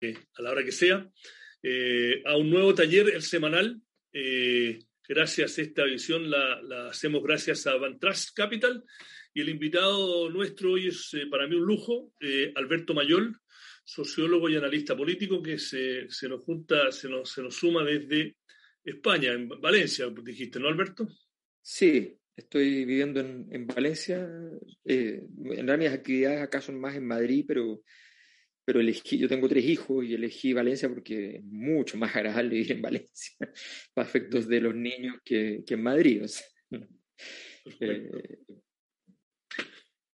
a la hora que sea, a un nuevo taller, el semanal. gracias a esta visión la, la hacemos gracias a Van Trust Capital. Y el invitado nuestro hoy es para mí un lujo, Alberto Mayol, sociólogo y analista político que se, se nos junta, se nos, se nos suma desde España, en Valencia, dijiste, ¿no, Alberto? Sí, estoy viviendo en, en Valencia. Eh, en realidad mis actividades acá son más en Madrid, pero, pero elegí, yo tengo tres hijos y elegí Valencia porque es mucho más agradable vivir en Valencia, para efectos de los niños, que, que en Madrid. eh,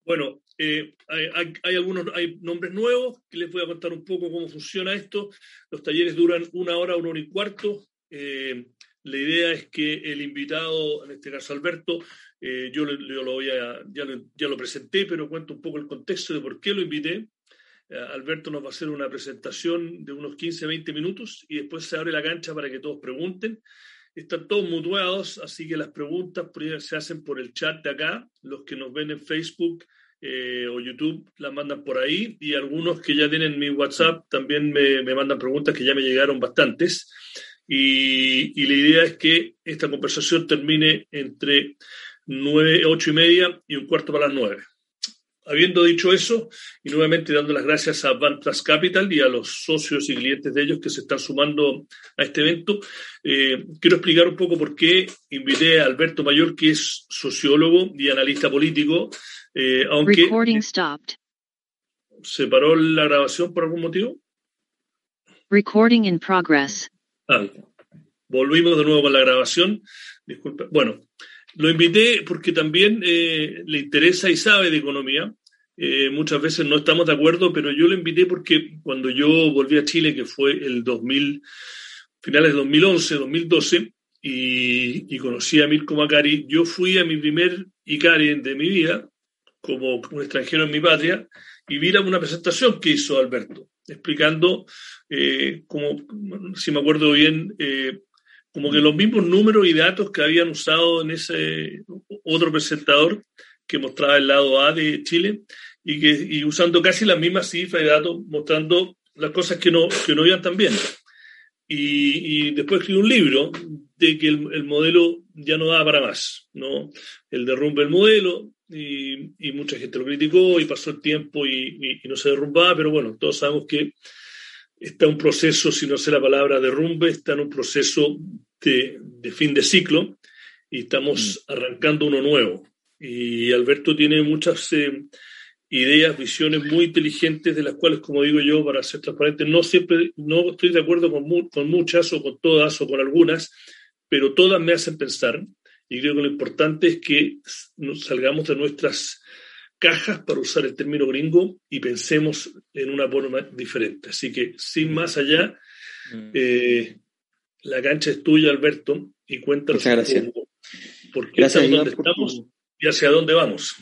bueno, eh, hay, algunos hay nombres nuevos que les voy a contar un poco cómo funciona esto. Los talleres duran una hora, una hora y cuarto. Eh, la idea es que el invitado, en este caso Alberto, eh, yo, lo voy a, ya lo, ya lo, presenté, pero cuento un poco el contexto de por qué lo invité. Alberto nos va a hacer una presentación de unos 15, 20 minutos y después se abre la cancha para que todos pregunten. Están todos mutuados, así que las preguntas se hacen por el chat de acá. Los que nos ven en Facebook eh, o YouTube las mandan por ahí y algunos que ya tienen mi WhatsApp también me, me mandan preguntas que ya me llegaron bastantes. Y, y, la idea es que esta conversación termine entre nueve, ocho y media y un cuarto para las nueve. Habiendo dicho eso, y nuevamente dando las gracias a Bantas Capital y a los socios y clientes de ellos que se están sumando a este evento, eh, quiero explicar un poco por qué invité a Alberto Mayor, que es sociólogo y analista político, eh, aunque se paró la grabación por algún motivo. Recording in progress. Ah, volvimos de nuevo con la grabación. Disculpe. Bueno, lo invité porque también eh, le interesa y sabe de economía. Eh, muchas veces no estamos de acuerdo, pero yo lo invité porque cuando yo volví a Chile, que fue el 2000, finales de 2011, 2012, y, conocí a Mirko Macari, yo fui a mi primer ICARI de mi vida, como un extranjero en mi patria, y vi una presentación que hizo Alberto, explicando, eh, como, si me acuerdo bien, eh, como que los mismos números y datos que habían usado en ese otro presentador que mostraba el lado A de Chile y, que, y usando casi las mismas cifras y datos, mostrando las cosas que no, que no iban tan bien. Y, y después escribió un libro de que el, el, modelo ya no daba para más, ¿no? El derrumbe del modelo y, y mucha gente lo criticó y pasó el tiempo y, y no se derrumbaba, pero bueno, todos sabemos que está un proceso, si no sé la palabra derrumbe, está en un proceso de, de fin de ciclo y estamos mm. arrancando uno nuevo. Y Alberto tiene muchas eh, ideas, visiones muy inteligentes, de las cuales, como digo yo, para ser transparente, no siempre, no estoy de acuerdo con, mu con muchas o con todas o con algunas, pero todas me hacen pensar. Y creo que lo importante es que nos salgamos de nuestras cajas, para usar el término gringo, y pensemos en una forma diferente. Así que, sin más allá, mm. eh, la cancha es tuya, Alberto, y cuéntanos Muchas gracias. por qué gracias, estamos donde estamos tu... y hacia dónde vamos.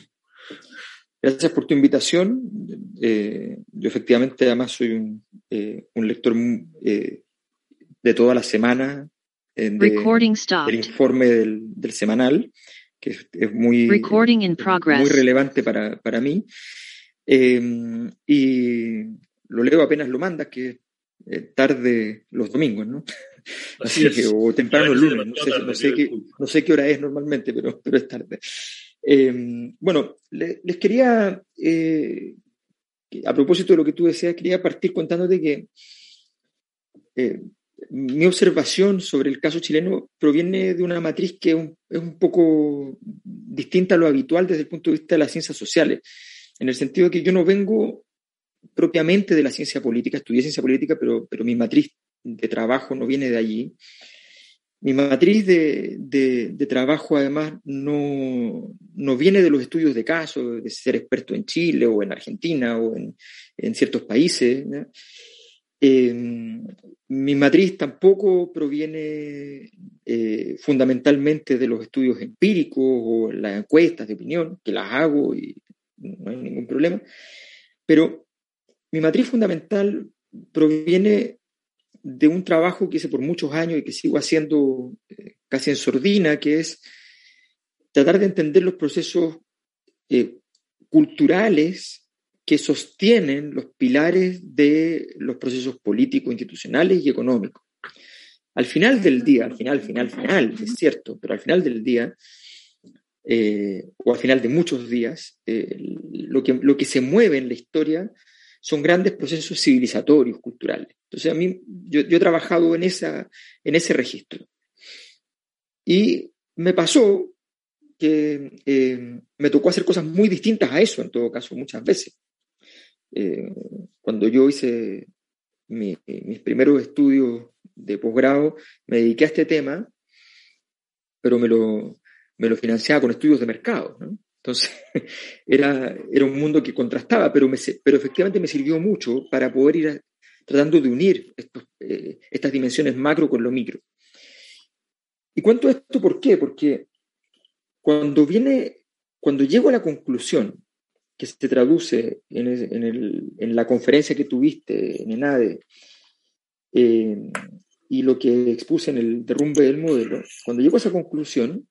Gracias por tu invitación. Eh, yo efectivamente además soy un, eh, un lector eh, de toda la semana de, del informe del, del semanal que es, es muy, muy relevante para, para mí. Eh, y lo leo apenas lo mandas, que es tarde los domingos, ¿no? Así, Así que, o temprano el lunes, no sé, no, sé qué, no sé, qué, hora es normalmente, pero, pero es tarde. Eh, bueno, le, les quería, eh, a propósito de lo que tú decías, quería partir contándote que eh, mi observación sobre el caso chileno proviene de una matriz que es un, poco distinta a lo habitual desde el punto de vista de las ciencias sociales, en el sentido de que yo no vengo propiamente de la ciencia política, estudié ciencia política, pero, pero mi matriz de trabajo no viene de allí. Mi matriz de, trabajo, además, no, no, viene de los estudios de caso, de ser experto en Chile o en Argentina o en, en ciertos países. Eh, mi matriz tampoco proviene eh, fundamentalmente de los estudios empíricos o las encuestas de opinión, que las hago y no hay ningún problema, pero mi matriz fundamental proviene de un trabajo que hice por muchos años y que sigo haciendo eh, casi en sordina, que es tratar de entender los procesos eh, culturales que sostienen los pilares de los procesos políticos, institucionales y económicos. Al final del día, al final, final, final, es cierto, pero al final del día, eh, o al final de muchos días, eh, lo, que, lo que se mueve en la historia son grandes procesos civilizatorios, culturales. Entonces, a mí, yo, he trabajado en, esa, en ese registro. Y me pasó que eh, me tocó hacer cosas muy distintas a eso, en todo caso, muchas veces. Cuando yo hice mis primeros estudios de posgrado, me dediqué a este tema, pero me lo, me financiaba con estudios de mercado. Entonces, era, un mundo que contrastaba, pero, me, pero efectivamente me sirvió mucho para poder ir tratando de unir eh, estas dimensiones macro con lo micro. Y cuento esto por qué, porque cuando viene, cuando llego a la conclusión que se traduce en, en, el, en la conferencia que tuviste en ENADE, eh, y lo que expuse en el derrumbe del modelo, cuando llego a esa conclusión,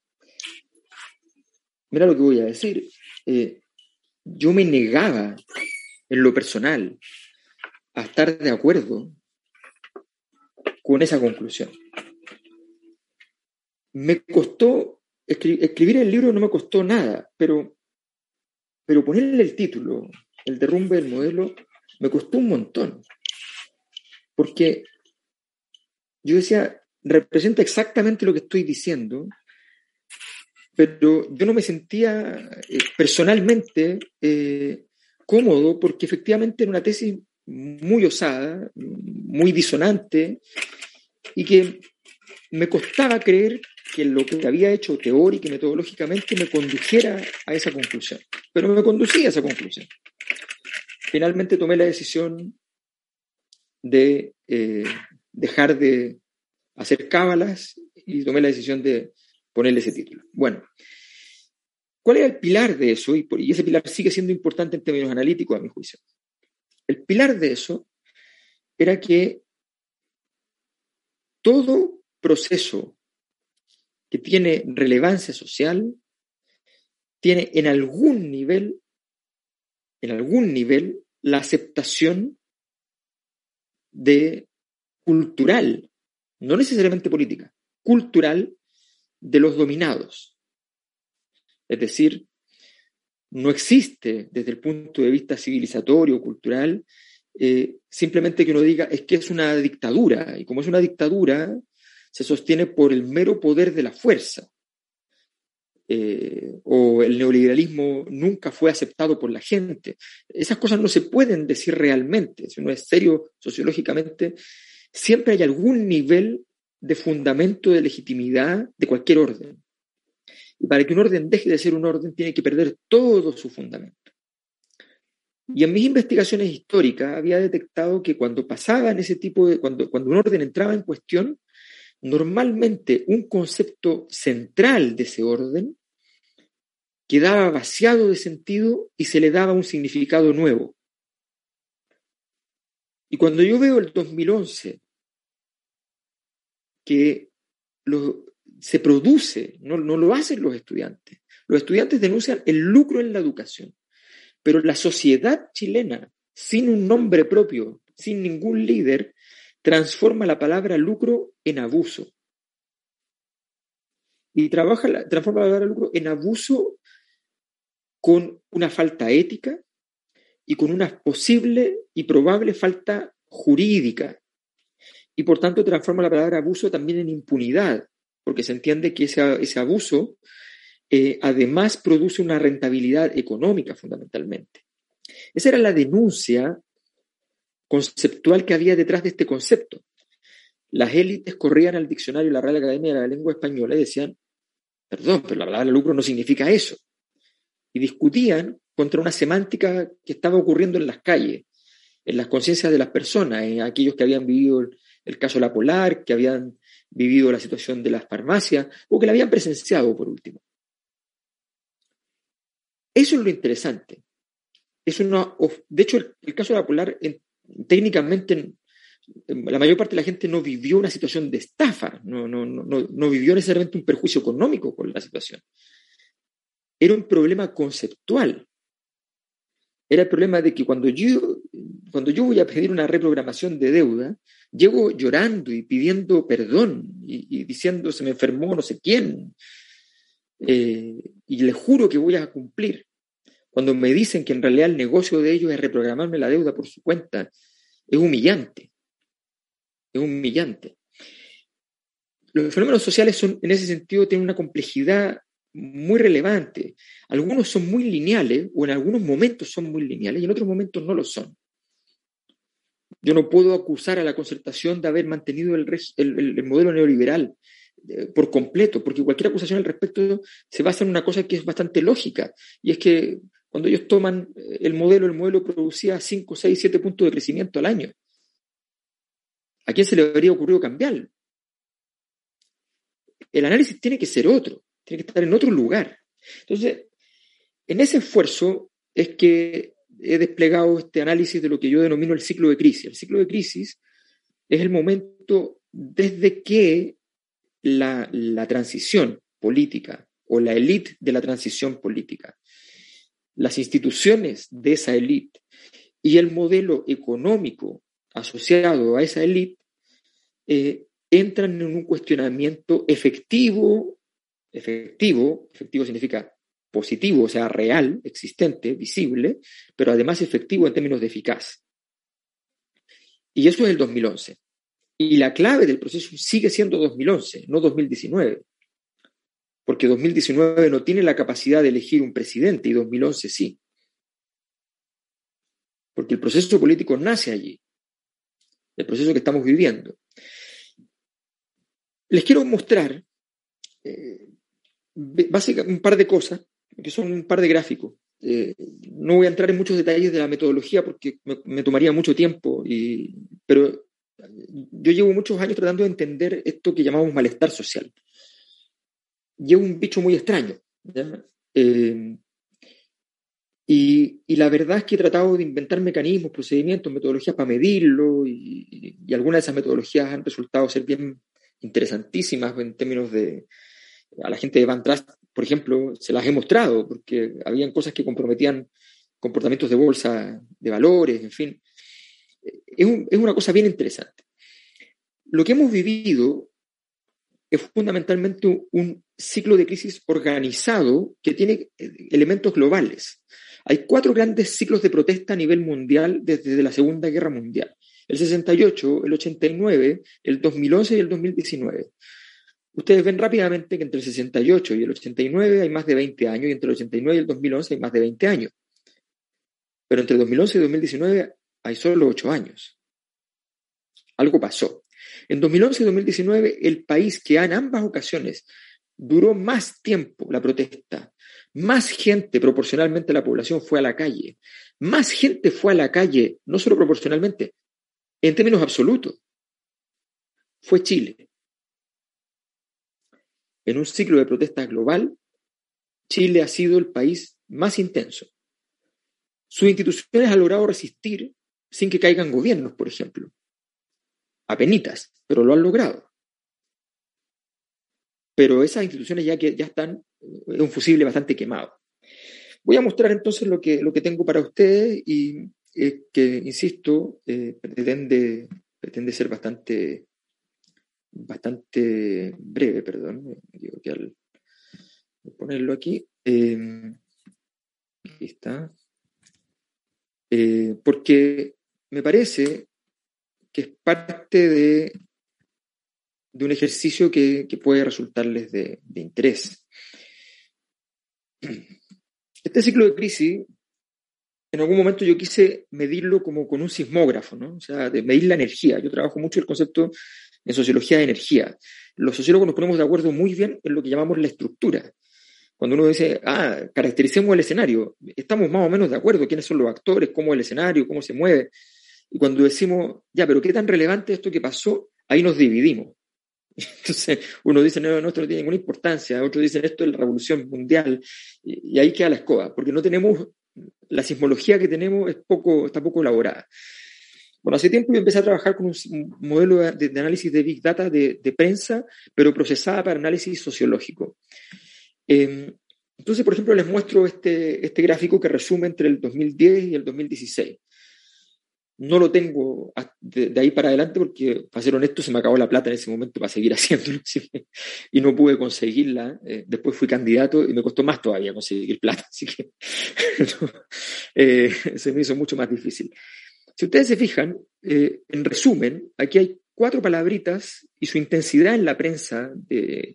mira lo que voy a decir, eh, yo me negaba en lo personal a estar de acuerdo con esa conclusión. Me costó, escribir el libro no me costó nada, pero, pero ponerle el título, el derrumbe del modelo, me costó un montón. Porque yo decía, representa exactamente lo que estoy diciendo, pero yo no me sentía eh, personalmente eh, cómodo porque efectivamente era una tesis muy osada, muy disonante, y que me costaba creer que lo que había hecho teórica y metodológicamente me condujera a esa conclusión. Pero me conducía a esa conclusión. Finalmente tomé la decisión de eh, dejar de hacer cábalas y tomé la decisión de ponerle ese título. Bueno, ¿cuál era el pilar de eso? Y, ese pilar sigue siendo importante en términos analíticos, a mi juicio. El pilar de eso era que todo proceso que tiene relevancia social tiene en algún nivel, en algún nivel, la aceptación de cultural, no necesariamente política, cultural de los dominados. Es decir, no existe desde el punto de vista civilizatorio, cultural, eh, simplemente que uno diga es que es una dictadura, y como es una dictadura, se sostiene por el mero poder de la fuerza. Eh, o el neoliberalismo nunca fue aceptado por la gente. Esas cosas no se pueden decir realmente. Si uno es serio sociológicamente, siempre hay algún nivel de fundamento de legitimidad de cualquier orden. Y para que un orden deje de ser un orden, tiene que perder todo su fundamento. Y en mis investigaciones históricas había detectado que cuando pasaban ese tipo de, cuando, cuando un orden entraba en cuestión, normalmente un concepto central de ese orden quedaba vaciado de sentido y se le daba un significado nuevo. Y cuando yo veo el 2011, que se produce, no, no lo hacen los estudiantes, los estudiantes denuncian el lucro en la educación, pero la sociedad chilena, sin un nombre propio, sin ningún líder, transforma la palabra lucro en abuso. Y trabaja transforma la palabra lucro en abuso con una falta ética, y con una posible y probable falta jurídica. Y por tanto transforma la palabra abuso también en impunidad, porque se entiende que ese, abuso eh, además produce una rentabilidad económica fundamentalmente. Esa era la denuncia conceptual que había detrás de este concepto. Las élites corrían al diccionario de la Real Academia de la Lengua Española y decían, perdón, pero la palabra lucro no significa eso. Y discutían contra una semántica que estaba ocurriendo en las calles, en las conciencias de las personas, en aquellos que habían vivido el, caso La Polar, que habían vivido la situación de las farmacias o que la habían presenciado por último. Eso es lo interesante. Es una, de hecho, el, caso de La Polar, técnicamente, la mayor parte de la gente no vivió una situación de estafa, no, vivió necesariamente un perjuicio económico por la situación. Era un problema conceptual era el problema de que cuando yo, cuando yo voy a pedir una reprogramación de deuda, llego llorando y pidiendo perdón y, diciendo se me enfermó no sé quién. Eh, y le juro que voy a cumplir. Cuando me dicen que en realidad el negocio de ellos es reprogramarme la deuda por su cuenta, es humillante. Es humillante. Los fenómenos sociales son, en ese sentido, tienen una complejidad muy relevante. Algunos son muy lineales, o en algunos momentos son muy lineales, y en otros momentos no lo son. Yo no puedo acusar a la concertación de haber mantenido el, modelo neoliberal eh, por completo, porque cualquier acusación al respecto se basa en una cosa que es bastante lógica, y es que cuando ellos toman eh, el modelo, el modelo producía 5, 6, 7 puntos de crecimiento al año. ¿A quién se le habría ocurrido cambiarlo? El análisis tiene que ser otro, tiene que estar en otro lugar. Entonces, en ese esfuerzo es que he desplegado este análisis de lo que yo denomino el ciclo de crisis. El ciclo de crisis es el momento desde que la, la transición política o la élite de la transición política las instituciones de esa élite y el modelo económico asociado a esa élite eh, entran en un cuestionamiento efectivo, efectivo, efectivo significa positivo, o sea, real, existente, visible, pero además efectivo en términos de eficaz. Y eso es el 2011. Y la clave del proceso sigue siendo 2011, no 2019 porque 2019 no tiene la capacidad de elegir un presidente y 2011 sí. Porque el proceso político nace allí, el proceso que estamos viviendo. Les quiero mostrar eh, básicamente un par de cosas, que son un par de gráficos. Eh, no voy a entrar en muchos detalles de la metodología porque me, tomaría mucho tiempo, pero yo llevo muchos años tratando de entender esto que llamamos malestar social y es un bicho muy extraño. Eh, y, la verdad es que he tratado de inventar mecanismos, procedimientos, metodologías para medirlo y, algunas de esas metodologías han resultado ser bien interesantísimas en términos de... A la gente de Van Trust, por ejemplo, se las he mostrado porque habían cosas que comprometían comportamientos de bolsa, de valores, en fin. Es, es una cosa bien interesante. Lo que hemos vivido es fundamentalmente un ciclo de crisis organizado que tiene eh, elementos globales. Hay cuatro grandes ciclos de protesta a nivel mundial desde la Segunda Guerra Mundial. El 68, el 89, el 2011 y el 2019. Ustedes ven rápidamente que entre el 68 y el 89 hay más de 20 años y entre el 89 y el 2011 hay más de 20 años. Pero entre el 2011 y el 2019 hay solo 8 años. Algo pasó. En 2011 y 2019, el país que en ambas ocasiones duró más tiempo la protesta, más gente proporcionalmente a la población fue a la calle, más gente fue a la calle, no solo proporcionalmente, en términos absolutos, fue Chile. En un ciclo de protesta global, Chile ha sido el país más intenso. Sus instituciones han logrado resistir sin que caigan gobiernos, por ejemplo penitas, pero lo han logrado. Pero esas instituciones ya que ya están, es un fusible bastante quemado. Voy a mostrar entonces lo que, lo que tengo para ustedes y que, insisto, eh, pretende, pretende ser bastante, bastante breve, perdón, digo que al ponerlo aquí, eh, aquí está, eh, porque me parece que es parte de, de un ejercicio que, puede resultarles de, interés. Este ciclo de crisis, en algún momento yo quise medirlo como con un sismógrafo, ¿no? O sea, de medir la energía. Yo trabajo mucho el concepto en sociología de energía. Los sociólogos nos ponemos de acuerdo muy bien en lo que llamamos la estructura. Cuando uno dice, ah, caractericemos el escenario, estamos más o menos de acuerdo quiénes son los actores, cómo es el escenario, cómo se mueve. Y cuando decimos, ya, pero ¿qué tan relevante esto que pasó? Ahí nos dividimos. Entonces, uno dice, no, no, esto no tiene ninguna importancia, otros dicen, esto es la revolución mundial, y, ahí queda la escoba, porque no tenemos, la sismología que tenemos es poco, está poco elaborada. Bueno, hace tiempo yo empecé a trabajar con un modelo de, análisis de Big Data de, prensa, pero procesada para análisis sociológico. Em, Entonces, por ejemplo, les muestro este, este gráfico que resume entre el 2010 y el 2016. No lo tengo de, ahí para adelante porque, para ser honesto, se me acabó la plata en ese momento para seguir haciéndolo y no pude conseguirla. Eh, después fui candidato y me costó más todavía conseguir plata, así que eh, se me hizo mucho más difícil. Si ustedes se fijan, eh, en resumen, aquí hay cuatro palabritas y su intensidad en la prensa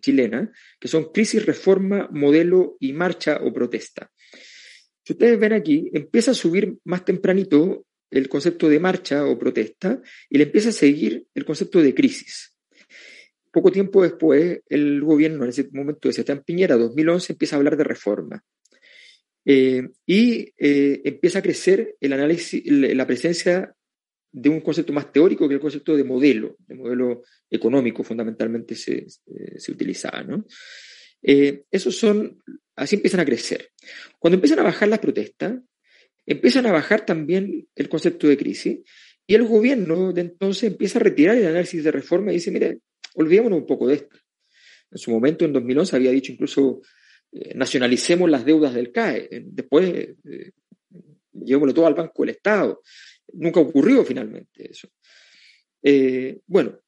chilena, que son crisis, reforma, modelo y marcha o protesta. Si ustedes ven aquí, empieza a subir más tempranito el concepto de marcha o protesta y le empieza a seguir el concepto de crisis. Poco tiempo después, el gobierno, en ese momento de Sebastián Piñera, 2011, empieza a hablar de reforma. Eh, y eh, empieza a crecer el análisis, la presencia de un concepto más teórico que el concepto de modelo, de modelo económico fundamentalmente se, se utilizaba. ¿no? Eh, esos son, así empiezan a crecer. Cuando empiezan a bajar las protestas, empiezan a bajar también el concepto de crisis y el gobierno de entonces empieza a retirar el análisis de reforma y dice, mire, olvidémonos un poco de esto. En su momento, en 2011, había dicho incluso, eh, nacionalicemos las deudas del CAE. Después, eh, llevémoslo todo al Banco del Estado. Nunca ocurrió finalmente eso. Eh, bueno,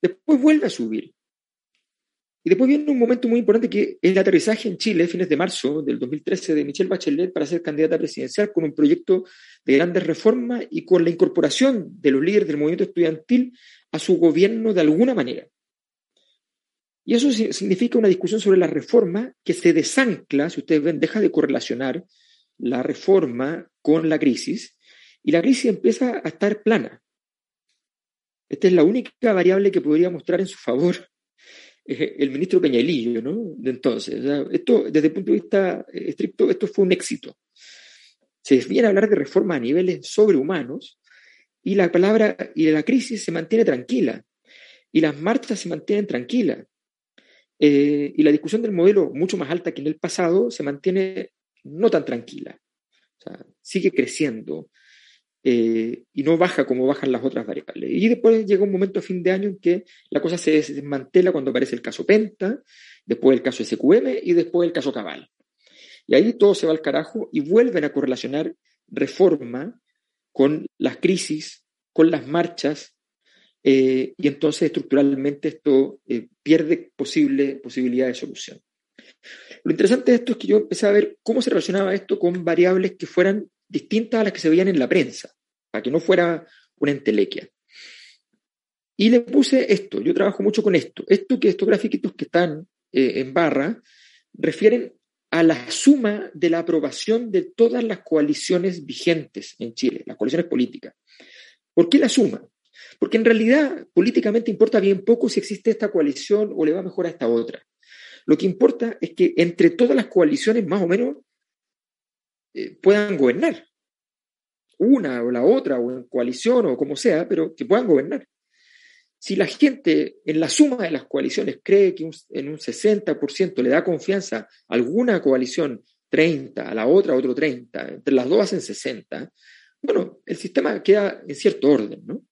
después vuelve a subir. Y después viene un momento muy importante que es el aterrizaje en Chile, fines de marzo del 2013, de Michelle Bachelet para ser candidata presidencial con un proyecto de grandes reformas y con la incorporación de los líderes del movimiento estudiantil a su gobierno de alguna manera. Y eso significa una discusión sobre la reforma que se desancla, si ustedes ven, deja de correlacionar la reforma con la crisis y la crisis empieza a estar plana. Esta es la única variable que podría mostrar en su favor el ministro Peñalillo, ¿no? De entonces. esto, desde el punto de vista estricto, esto fue un éxito. Se viene a hablar de reforma a niveles sobrehumanos y la palabra y la crisis se mantiene tranquila y las marchas se mantienen tranquilas. Eh, y la discusión del modelo, mucho más alta que en el pasado, se mantiene no tan tranquila. O sea, sigue creciendo. Eh, y no baja como bajan las otras variables. Y después llega un momento a fin de año en que la cosa se desmantela cuando aparece el caso Penta, después el caso SQM y después el caso Cabal. Y ahí todo se va al carajo y vuelven a correlacionar reforma con las crisis, con las marchas, eh, y entonces estructuralmente esto eh, pierde posible posibilidad de solución. Lo interesante de esto es que yo empecé a ver cómo se relacionaba esto con variables que fueran distintas a las que se veían en la prensa, para que no fuera una entelequia. Y le puse esto, yo trabajo mucho con esto. Esto que estos grafiquitos que están eh, en barra refieren a la suma de la aprobación de todas las coaliciones vigentes en Chile, las coaliciones políticas. ¿Por qué la suma? Porque en realidad políticamente importa bien poco si existe esta coalición o le va mejor a esta otra. Lo que importa es que entre todas las coaliciones más o menos eh, puedan gobernar. Una o la otra, o en coalición o como sea, pero que puedan gobernar. Si la gente en la suma de las coaliciones cree que en un 60% le da confianza a alguna coalición 30, a la otra otro 30, entre las dos hacen 60, bueno, el sistema queda en cierto orden, ¿no?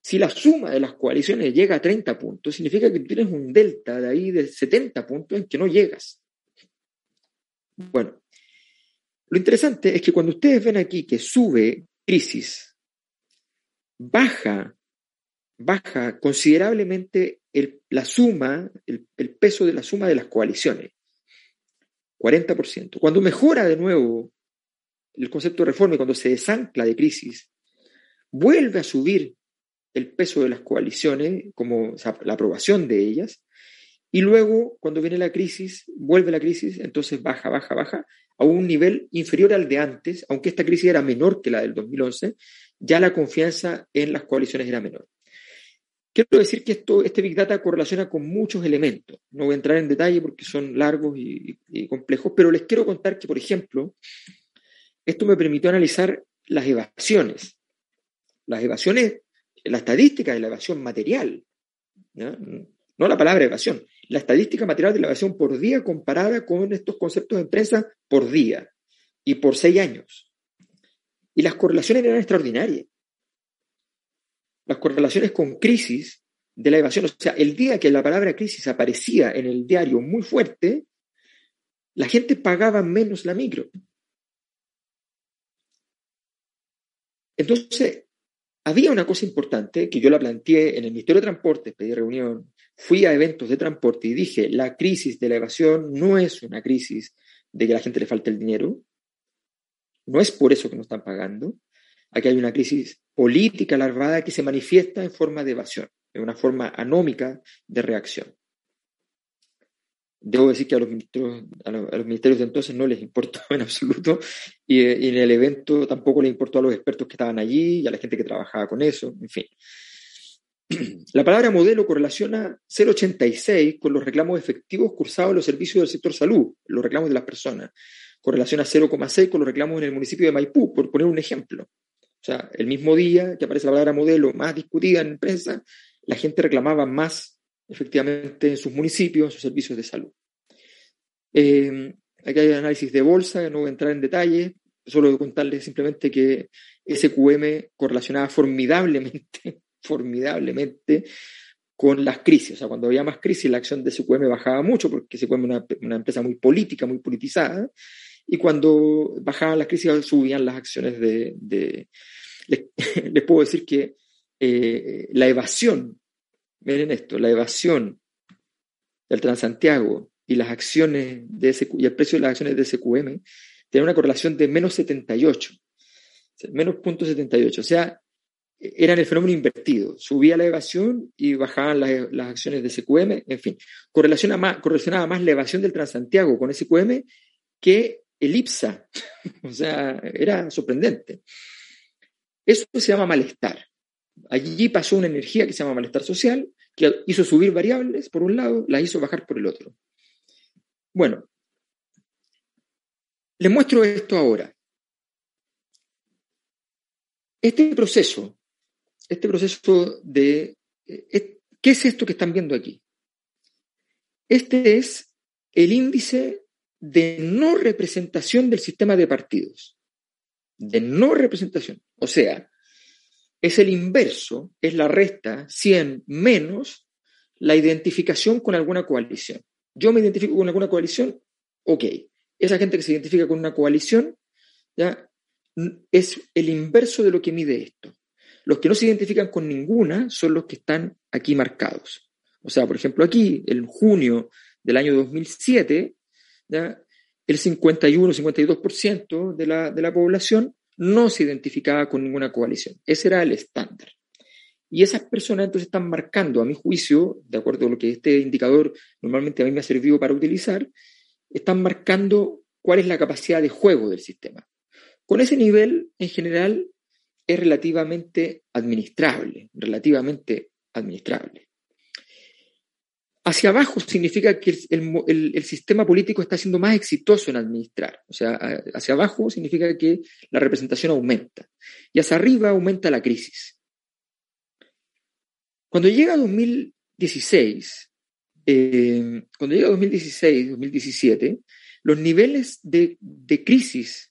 Si la suma de las coaliciones llega a 30 puntos, significa que tienes un delta de ahí de 70 puntos en que no llegas. Bueno, lo interesante es que cuando ustedes ven aquí que sube crisis, baja, baja considerablemente la suma, el, el peso de la suma de las coaliciones. 40%. Cuando mejora de nuevo el concepto de reforma y cuando se desancla de crisis, vuelve a subir el peso de las coaliciones, como la aprobación de ellas, y luego, cuando viene la crisis, vuelve la crisis, entonces baja, baja, baja, a un nivel inferior al de antes, aunque esta crisis era menor que la del 2011, ya la confianza en las coaliciones era menor. Quiero decir que esto, este Big Data correlaciona con muchos elementos. No voy a entrar en detalle porque son largos y, complejos, pero les quiero contar que, por ejemplo, esto me permitió analizar las evasiones. Las evasiones, la estadística de la evasión material, no la palabra evasión, la estadística material de la evasión por día comparada con estos conceptos de empresa por día y por seis años. Y las correlaciones eran extraordinarias. Las correlaciones con crisis de la evasión, o sea, el día que la palabra crisis aparecía en el diario muy fuerte, la gente pagaba menos la micro. Entonces, había una cosa importante que yo la planteé en el Ministerio de Transporte, pedí reunión, fui a eventos de transporte y dije, la crisis de la evasión no es una crisis de que a la gente le falte el dinero, no es por eso que no están pagando, aquí hay una crisis política larvada que se manifiesta en forma de evasión, en una forma anómica de reacción. Debo decir que a los, ministros, a los, ministerios de entonces no les importó en absoluto y, y, en el evento tampoco les importó a los expertos que estaban allí y a la gente que trabajaba con eso, en fin. La palabra modelo correlaciona 0,86 con los reclamos efectivos cursados en los servicios del sector salud, los reclamos de las personas. Correlaciona 0,6 con los reclamos en el municipio de Maipú, por poner un ejemplo. O sea, el mismo día que aparece la palabra modelo más discutida en prensa, la gente reclamaba más efectivamente en sus municipios, en sus servicios de salud. Eh, aquí hay análisis de bolsa, no voy a entrar en detalle, solo contarles simplemente que SQM correlacionaba formidablemente, formidablemente con las crisis. O sea, cuando había más crisis, la acción de SQM bajaba mucho, porque SQM es una, empresa muy política, muy politizada, y cuando bajaban las crisis, subían las acciones de... les, puedo decir que eh, la evasión Miren esto, la evasión del Transantiago y las acciones de y el precio de las acciones de SQM tiene una correlación de menos 78, menos 0.78, o sea, eran el fenómeno invertido, subía la evasión y bajaban las, acciones de SQM, en fin, correlaciona más, correlacionaba más la evasión del Transantiago con SQM que el IPSA, o sea, era sorprendente. Eso se llama malestar. Allí pasó una energía que se llama malestar social, que hizo subir variables por un lado, las hizo bajar por el otro. Bueno, les muestro esto ahora. Este proceso, este proceso de... Eh, ¿Qué es esto que están viendo aquí? Este es el índice de no representación del sistema de partidos. De no representación. O sea, es el inverso, es la resta 100 menos la identificación con alguna coalición. Yo me identifico con alguna coalición, ok. Esa gente que se identifica con una coalición, ya es el inverso de lo que mide esto. Los que no se identifican con ninguna son los que están aquí marcados. O sea, por ejemplo, aquí, en junio del año 2007, ¿ya? el 51-52% de la, de la población no se identificaba con ninguna coalición. Ese era el estándar. Y esas personas entonces están marcando, a mi juicio, de acuerdo a lo que este indicador normalmente a mí me ha servido para utilizar, están marcando cuál es la capacidad de juego del sistema. Con ese nivel, en general, es relativamente administrable, relativamente administrable. Hacia abajo significa que el, sistema político está siendo más exitoso en administrar. O sea, hacia abajo significa que la representación aumenta. Y hacia arriba aumenta la crisis. Cuando llega 2016, eh, cuando llega 2016, 2017, los niveles de, de crisis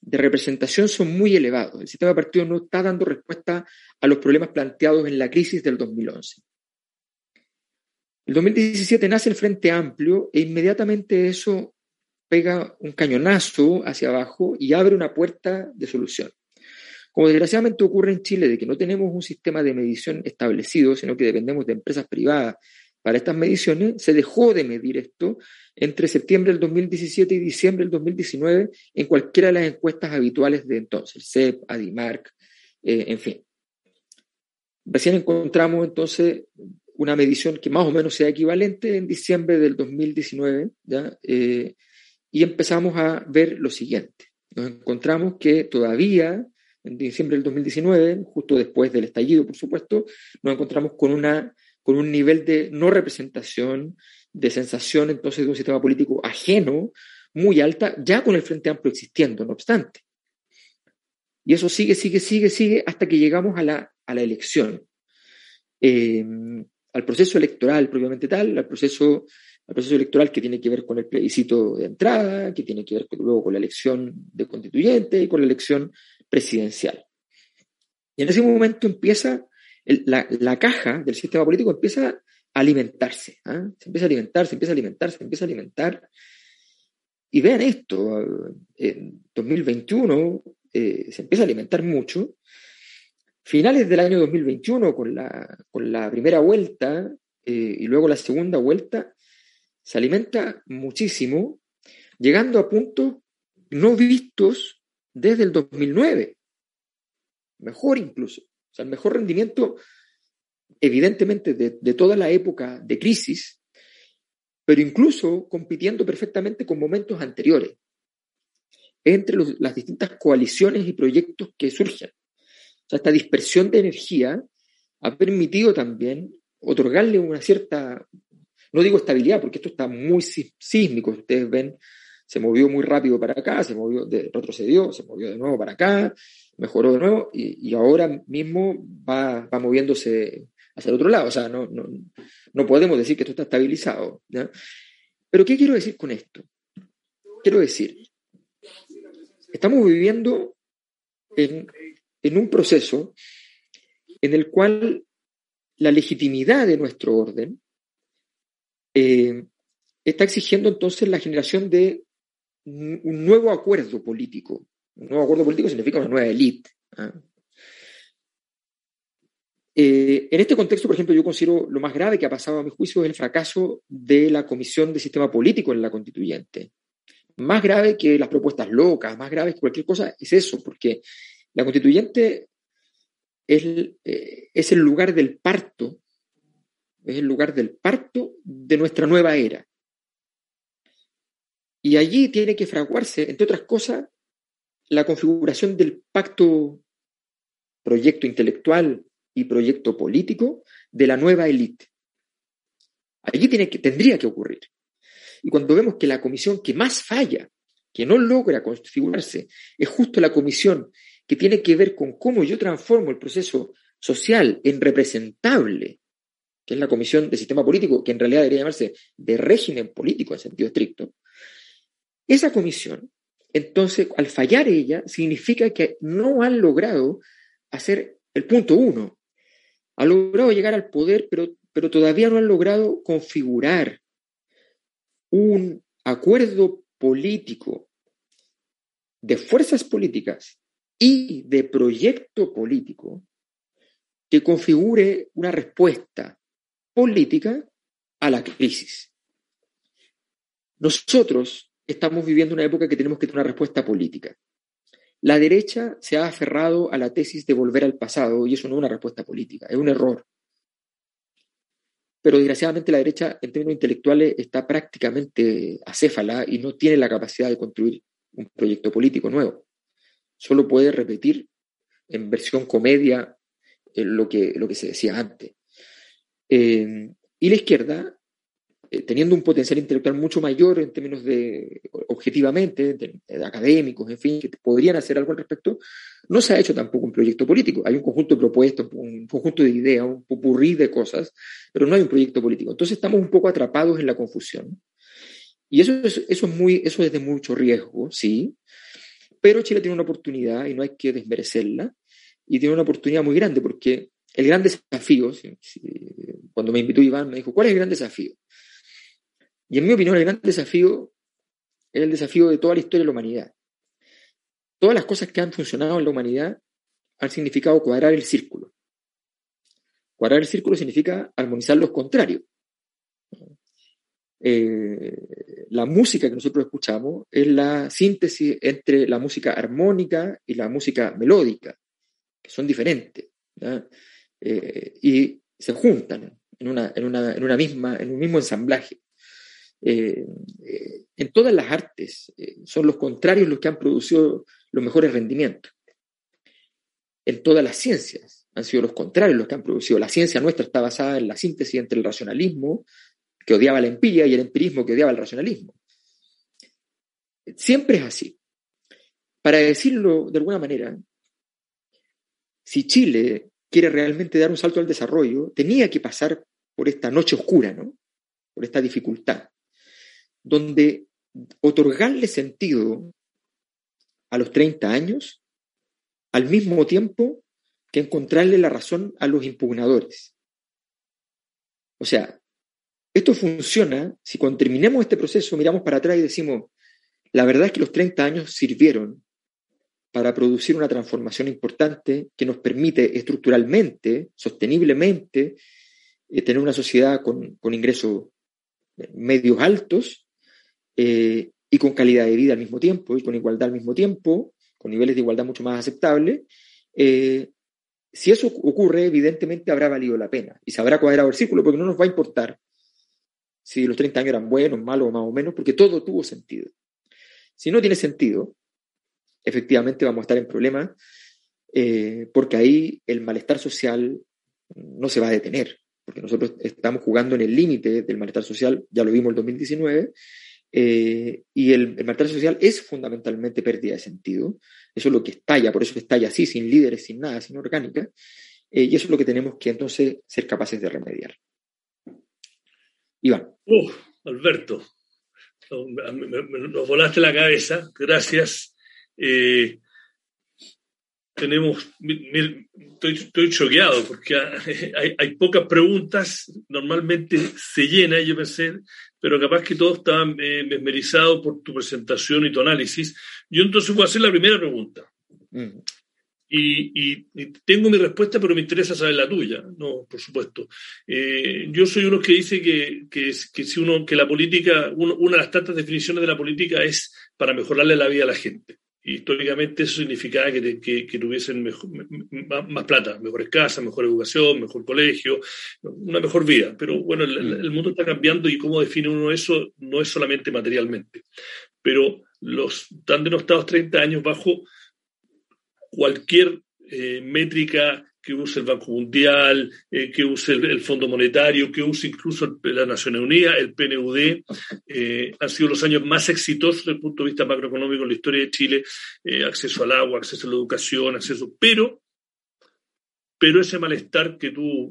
de representación son muy elevados. El sistema de no está dando respuesta a los problemas planteados en la crisis del 2011. El 2017 nace el Frente Amplio e inmediatamente eso pega un cañonazo hacia abajo y abre una puerta de solución. Como desgraciadamente ocurre en Chile, de que no tenemos un sistema de medición establecido, sino que dependemos de empresas privadas para estas mediciones, se dejó de medir esto entre septiembre del 2017 y diciembre del 2019 en cualquiera de las encuestas habituales de entonces, CEP, ADIMARC, eh, en fin. Recién encontramos entonces una medición que más o menos sea equivalente en diciembre del 2019, ¿ya? Eh, y empezamos a ver lo siguiente. Nos encontramos que todavía en diciembre del 2019, justo después del estallido, por supuesto, nos encontramos con, una, con un nivel de no representación, de sensación entonces de un sistema político ajeno, muy alta, ya con el Frente Amplio existiendo, no obstante. Y eso sigue, sigue, sigue, sigue hasta que llegamos a la, a la elección. Eh, al proceso electoral propiamente tal, al proceso, al proceso electoral que tiene que ver con el plebiscito de entrada, que tiene que ver luego con la elección de constituyente y con la elección presidencial. Y en ese momento empieza, la, caja del sistema político empieza a alimentarse, ¿ah? se empieza a alimentar, se empieza a alimentar, se empieza a alimentar. y vean esto, en 2021 eh, se empieza a alimentar mucho. Finales del año 2021, con la, con la primera vuelta eh, y luego la segunda vuelta, se alimenta muchísimo, llegando a puntos no vistos desde el 2009. Mejor incluso. O sea, el mejor rendimiento, evidentemente, de, de toda la época de crisis, pero incluso compitiendo perfectamente con momentos anteriores entre las distintas coaliciones y proyectos que surgen. O sea, esta dispersión de energía ha permitido también otorgarle una cierta, no digo estabilidad, porque esto está muy sísmico, ustedes ven, se movió muy rápido para acá, se movió, retrocedió, se movió de nuevo para acá, mejoró de nuevo y, ahora mismo va, va, moviéndose hacia el otro lado. O sea, no, no, no podemos decir que esto está estabilizado. Pero ¿qué quiero decir con esto? Quiero decir, Estamos viviendo en, un proceso en el cual la legitimidad de nuestro orden eh, está exigiendo entonces la generación de un, nuevo acuerdo político. Un nuevo acuerdo político significa una nueva élite. ¿ah? Eh, en este contexto, por ejemplo, yo considero lo más grave que ha pasado a mi juicio es el fracaso de la Comisión de Sistema Político en la Constituyente más grave que las propuestas locas, más grave que cualquier cosa, es eso, porque la constituyente es, eh, es el lugar del parto, es el lugar del parto de nuestra nueva era. Y allí tiene que fraguarse, entre otras cosas, la configuración del pacto, proyecto intelectual y proyecto político de la nueva élite. Allí tiene que, tendría que ocurrir. Y cuando vemos que la comisión que más falla, que no logra configurarse, es justo la comisión que tiene que ver con cómo yo transformo el proceso social en representable, que es la comisión de sistema político, que en realidad debería llamarse de régimen político en sentido estricto, esa comisión, entonces, al fallar ella, significa que no han logrado hacer el punto uno. Han logrado llegar al poder, pero, pero todavía no han logrado configurar un acuerdo político de fuerzas políticas y de proyecto político que configure una respuesta política a la crisis. Nosotros estamos viviendo una época que tenemos que tener una respuesta política. La derecha se ha aferrado a la tesis de volver al pasado y eso no es una respuesta política, es un error pero desgraciadamente la derecha en términos intelectuales está prácticamente acéfala y no tiene la capacidad de construir un proyecto político nuevo. Solo puede repetir en versión comedia eh, lo, que, lo que se decía antes. Eh, y la izquierda eh, teniendo un potencial intelectual mucho mayor en términos de, objetivamente, académicos, en fin, que podrían hacer algo al respecto, no se ha hecho tampoco un proyecto político. Hay un conjunto de propuestas, un conjunto de ideas, un popurrí de cosas, pero no hay un proyecto político. Entonces estamos un poco atrapados en la confusión. Y eso es, eso es, muy, eso es de mucho riesgo, sí, pero Chile tiene una oportunidad y no hay que desmerecerla, y tiene una oportunidad muy grande porque el gran desafío, cuando me invitó Iván, me dijo, ¿cuál es el gran desafío? Y en mi opinión, el gran desafío es el desafío de toda la historia de la humanidad. Todas las cosas que han funcionado en la humanidad han significado cuadrar el círculo. Cuadrar el círculo significa armonizar los contrarios. Eh, la música que nosotros escuchamos es la síntesis entre la música armónica y la música melódica, que son diferentes, eh, y se juntan en, una, en, una, en, una misma, en un mismo ensamblaje. Eh, eh, en todas las artes eh, son los contrarios los que han producido los mejores rendimientos. En todas las ciencias han sido los contrarios los que han producido. La ciencia nuestra está basada en la síntesis entre el racionalismo, que odiaba la empiria, y el empirismo, que odiaba el racionalismo. Siempre es así. Para decirlo de alguna manera, si Chile quiere realmente dar un salto al desarrollo, tenía que pasar por esta noche oscura, ¿no? por esta dificultad donde otorgarle sentido a los 30 años al mismo tiempo que encontrarle la razón a los impugnadores. O sea, esto funciona si cuando terminemos este proceso miramos para atrás y decimos, La verdad es que los 30 años sirvieron para producir una transformación importante que nos permite estructuralmente, sosteniblemente, eh, tener una sociedad con, ingresos medios altos eh, y con calidad de vida al mismo tiempo y con igualdad al mismo tiempo, con niveles de igualdad mucho más aceptables. Eh, si eso ocurre, evidentemente habrá valido la pena y se habrá cuadrado el círculo porque no nos va a importar si los 30 años eran buenos, malos, más o menos, porque todo tuvo sentido. Si no tiene sentido, efectivamente vamos a estar en problemas, eh, porque ahí el malestar social no se va a detener, porque nosotros estamos jugando en el límite del malestar social, ya lo vimos en 2019, eh, y el, malestar social es fundamentalmente pérdida de sentido, eso es lo que estalla, por eso estalla así, sin líderes, sin nada, sin orgánica, eh, y eso es lo que tenemos que entonces ser capaces de remediar. Iván. Alberto, nos volaste la cabeza, gracias. Eh, tenemos, estoy, choqueado porque hay, pocas preguntas, normalmente se llena, yo pensé, pero capaz que todos estaban eh, mesmerizados por tu presentación y tu análisis. Yo entonces voy a hacer la primera pregunta. Mm. Y, tengo mi respuesta, pero me interesa saber la tuya, no, por supuesto. Eh, yo soy uno que dice que, que, si uno, que la política, una de las tantas definiciones de la política es para mejorarle la vida a la gente. Históricamente eso significaba que, que, tuviesen más, plata, mejores casas, mejor educación, mejor colegio, una mejor vida. Pero bueno, el, el, mundo está cambiando y cómo define uno eso no es solamente materialmente. Pero los tan denostados 30 años bajo cualquier eh, métrica que use el Banco Mundial, eh, que use el, Fondo Monetario, que use incluso la Naciones Unidas, el PNUD, eh, han sido los años más exitosos desde el punto de vista macroeconómico en la historia de Chile, acceso al agua, acceso a la educación, acceso, pero, pero ese malestar que tú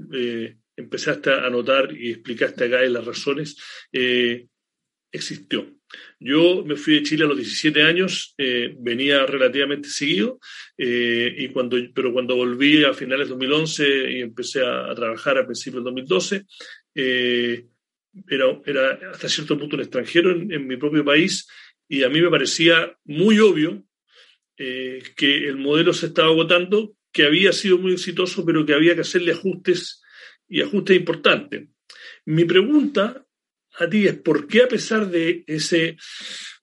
empezaste a notar y explicaste acá en las razones, existió. Yo me fui de Chile a los 17 años, eh, venía relativamente seguido, eh, y cuando, pero cuando volví a finales de 2011 y empecé a, trabajar a principios del 2012, eh, era, era, hasta cierto punto un extranjero en, mi propio país y a mí me parecía muy obvio que el modelo se estaba agotando, que había sido muy exitoso, pero que había que hacerle ajustes y ajustes importantes. Mi pregunta a ti es por qué a pesar de ese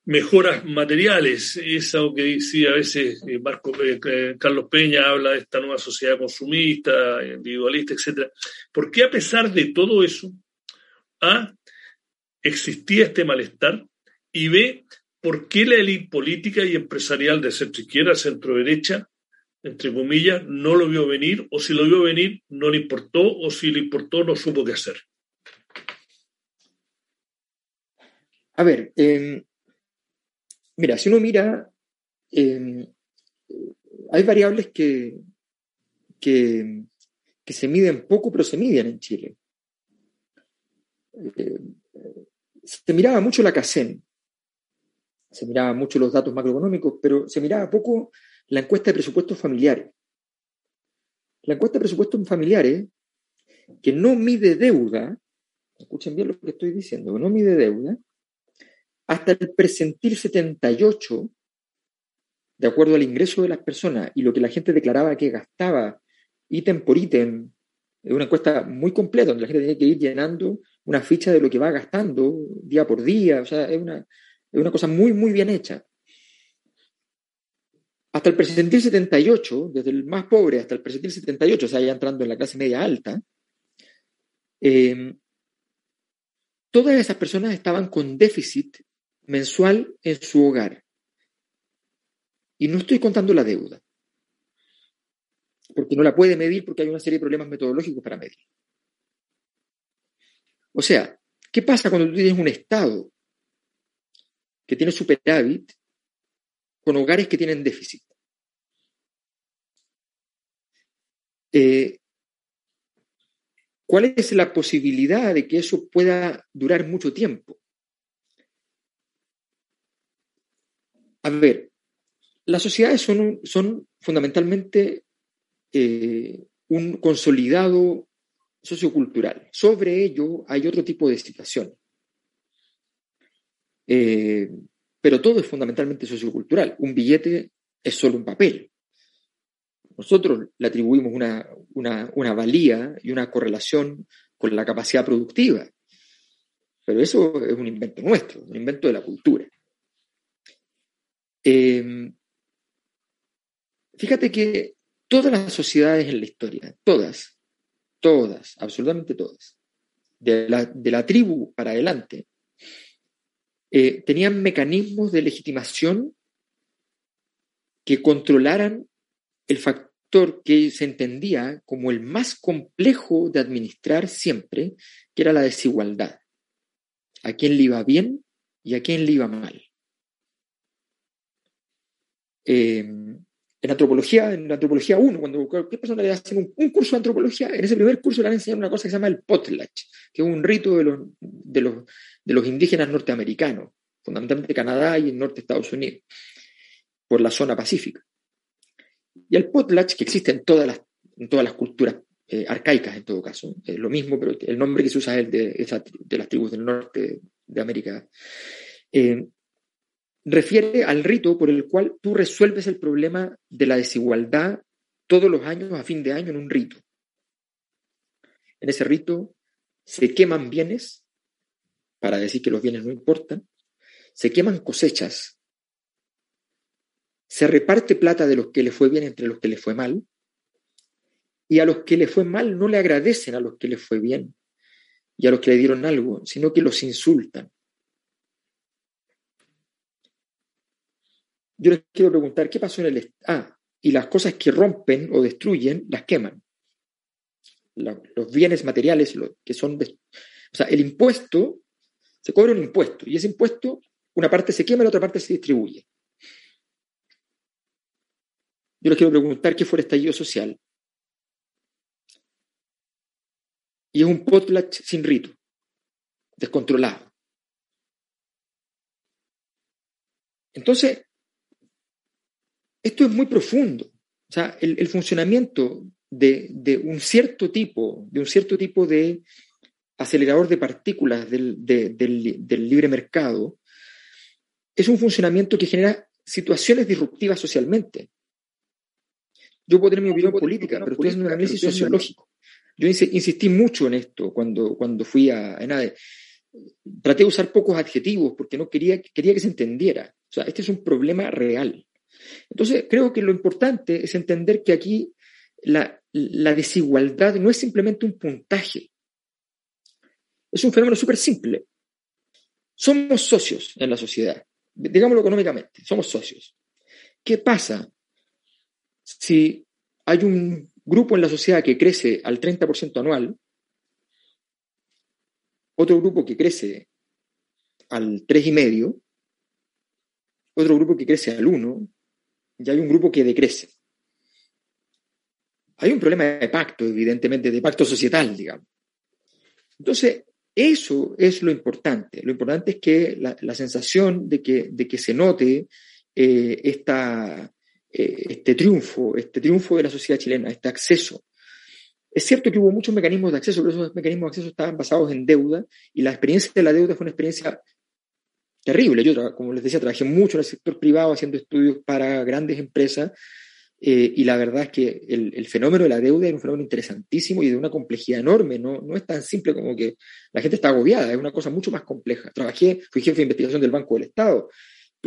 mejoras materiales, eso que decía a veces eh, Marco, eh, Carlos Peña habla de esta nueva sociedad consumista, individualista, etcétera, ¿por qué a pesar de todo eso A, existía este malestar y B, por qué la élite política y empresarial de centro izquierda, centro derecha, entre comillas, no lo vio venir o si lo vio venir no le importó o si le importó no supo qué hacer? A ver, em, mira, si uno mira, em, hay variables que, que, se miden poco, pero se miden en Chile. Eh, se miraba mucho la CACEN, se miraba mucho los datos macroeconómicos, pero se miraba poco la encuesta de presupuestos familiares. La encuesta de presupuestos familiares, que no mide deuda, escuchen bien lo que estoy diciendo, no mide deuda, hasta el presentil 78, de acuerdo al ingreso de las personas y lo que la gente declaraba que gastaba ítem por ítem, es una encuesta muy completa donde la gente tiene que ir llenando una ficha de lo que va gastando día por día, o sea, es una, es una cosa muy, muy bien hecha. Hasta el presentil 78, desde el más pobre hasta el presentil 78, o sea, ya entrando en la clase media alta, eh, todas esas personas estaban con déficit mensual en su hogar. Y no estoy contando la deuda, porque no la puede medir porque hay una serie de problemas metodológicos para medir. O sea, ¿qué pasa cuando tú tienes un Estado que tiene superávit con hogares que tienen déficit? Eh, ¿Cuál es la posibilidad de que eso pueda durar mucho tiempo? A ver, las sociedades son, son fundamentalmente eh, un consolidado sociocultural. Sobre ello hay otro tipo de situaciones. Eh, pero todo es fundamentalmente sociocultural. Un billete es solo un papel. Nosotros le atribuimos una, una, valía y una correlación con la capacidad productiva. Pero eso es un invento nuestro, un invento de la cultura. Em, fíjate que todas las sociedades en la historia, todas, todas, absolutamente todas, de la, de la tribu para adelante, eh, tenían mecanismos de legitimación que controlaran el factor que se entendía como el más complejo de administrar siempre, que era la desigualdad. A quién le iba bien y a quién le iba mal. Eh, en antropología, en antropología 1, cuando cualquier persona le hacen un, curso de antropología, en ese primer curso le van a enseñar una cosa que se llama el potlatch, que es un rito de los, de los, de los indígenas norteamericanos, fundamentalmente Canadá y el norte de Estados Unidos, por la zona pacífica. Y el potlatch, que existe en todas las, en todas las culturas eh, arcaicas en todo caso, es lo mismo, pero el nombre que se usa es el de, de las tribus del norte de América, eh, refiere al rito por el cual tú resuelves el problema de la desigualdad todos los años a fin de año en un rito. En ese rito se queman bienes, para decir que los bienes no importan, se queman cosechas, se reparte plata de los que le fue bien entre los que le fue mal, y a los que le fue mal no le agradecen a los que le fue bien y a los que le dieron algo, sino que los insultan. Yo les quiero preguntar, ¿qué pasó en el... Ah, y las cosas que rompen o destruyen, las queman. los bienes materiales, que son... O sea, el impuesto, se cobra un impuesto, y ese impuesto, una parte se quema y la otra parte se distribuye. Yo les quiero preguntar qué fue el estallido social. Y es un potlatch sin rito, descontrolado. Entonces, esto es muy profundo. O sea, el, funcionamiento de, un cierto tipo, de un cierto tipo de acelerador de partículas del, libre mercado, es un funcionamiento que genera situaciones disruptivas socialmente. Yo puedo tener mi opinión política, pero estoy haciendo un análisis sociológico. Yo insistí mucho en esto cuando, cuando fui a ENADE. Traté de usar pocos adjetivos porque no quería, quería que se entendiera. O sea, este es un problema real. Entonces, creo que lo importante es entender que aquí la, desigualdad no es simplemente un puntaje, es un fenómeno súper simple. Somos socios en la sociedad, digámoslo económicamente, somos socios. ¿Qué pasa si hay un grupo en la sociedad que crece al 30% anual, otro grupo que crece al 3,5%, otro grupo que crece al 1%, y hay un grupo que decrece. Hay un problema de pacto, evidentemente, de pacto societal, digamos. Entonces, eso es lo importante. Lo importante es que la, sensación de que, de que, se note eh, esta, eh, este triunfo, este triunfo de la sociedad chilena, este acceso. Es cierto que hubo muchos mecanismos de acceso, pero esos mecanismos de acceso estaban basados en deuda y la experiencia de la deuda fue una experiencia terrible. Yo, como les decía, trabajé mucho en el sector privado haciendo estudios para grandes empresas eh, y la verdad es que el, fenómeno de la deuda es un fenómeno interesantísimo y de una complejidad enorme. No, no es tan simple como que la gente está agobiada, es una cosa mucho más compleja. Trabajé, fui jefe de investigación del Banco del Estado.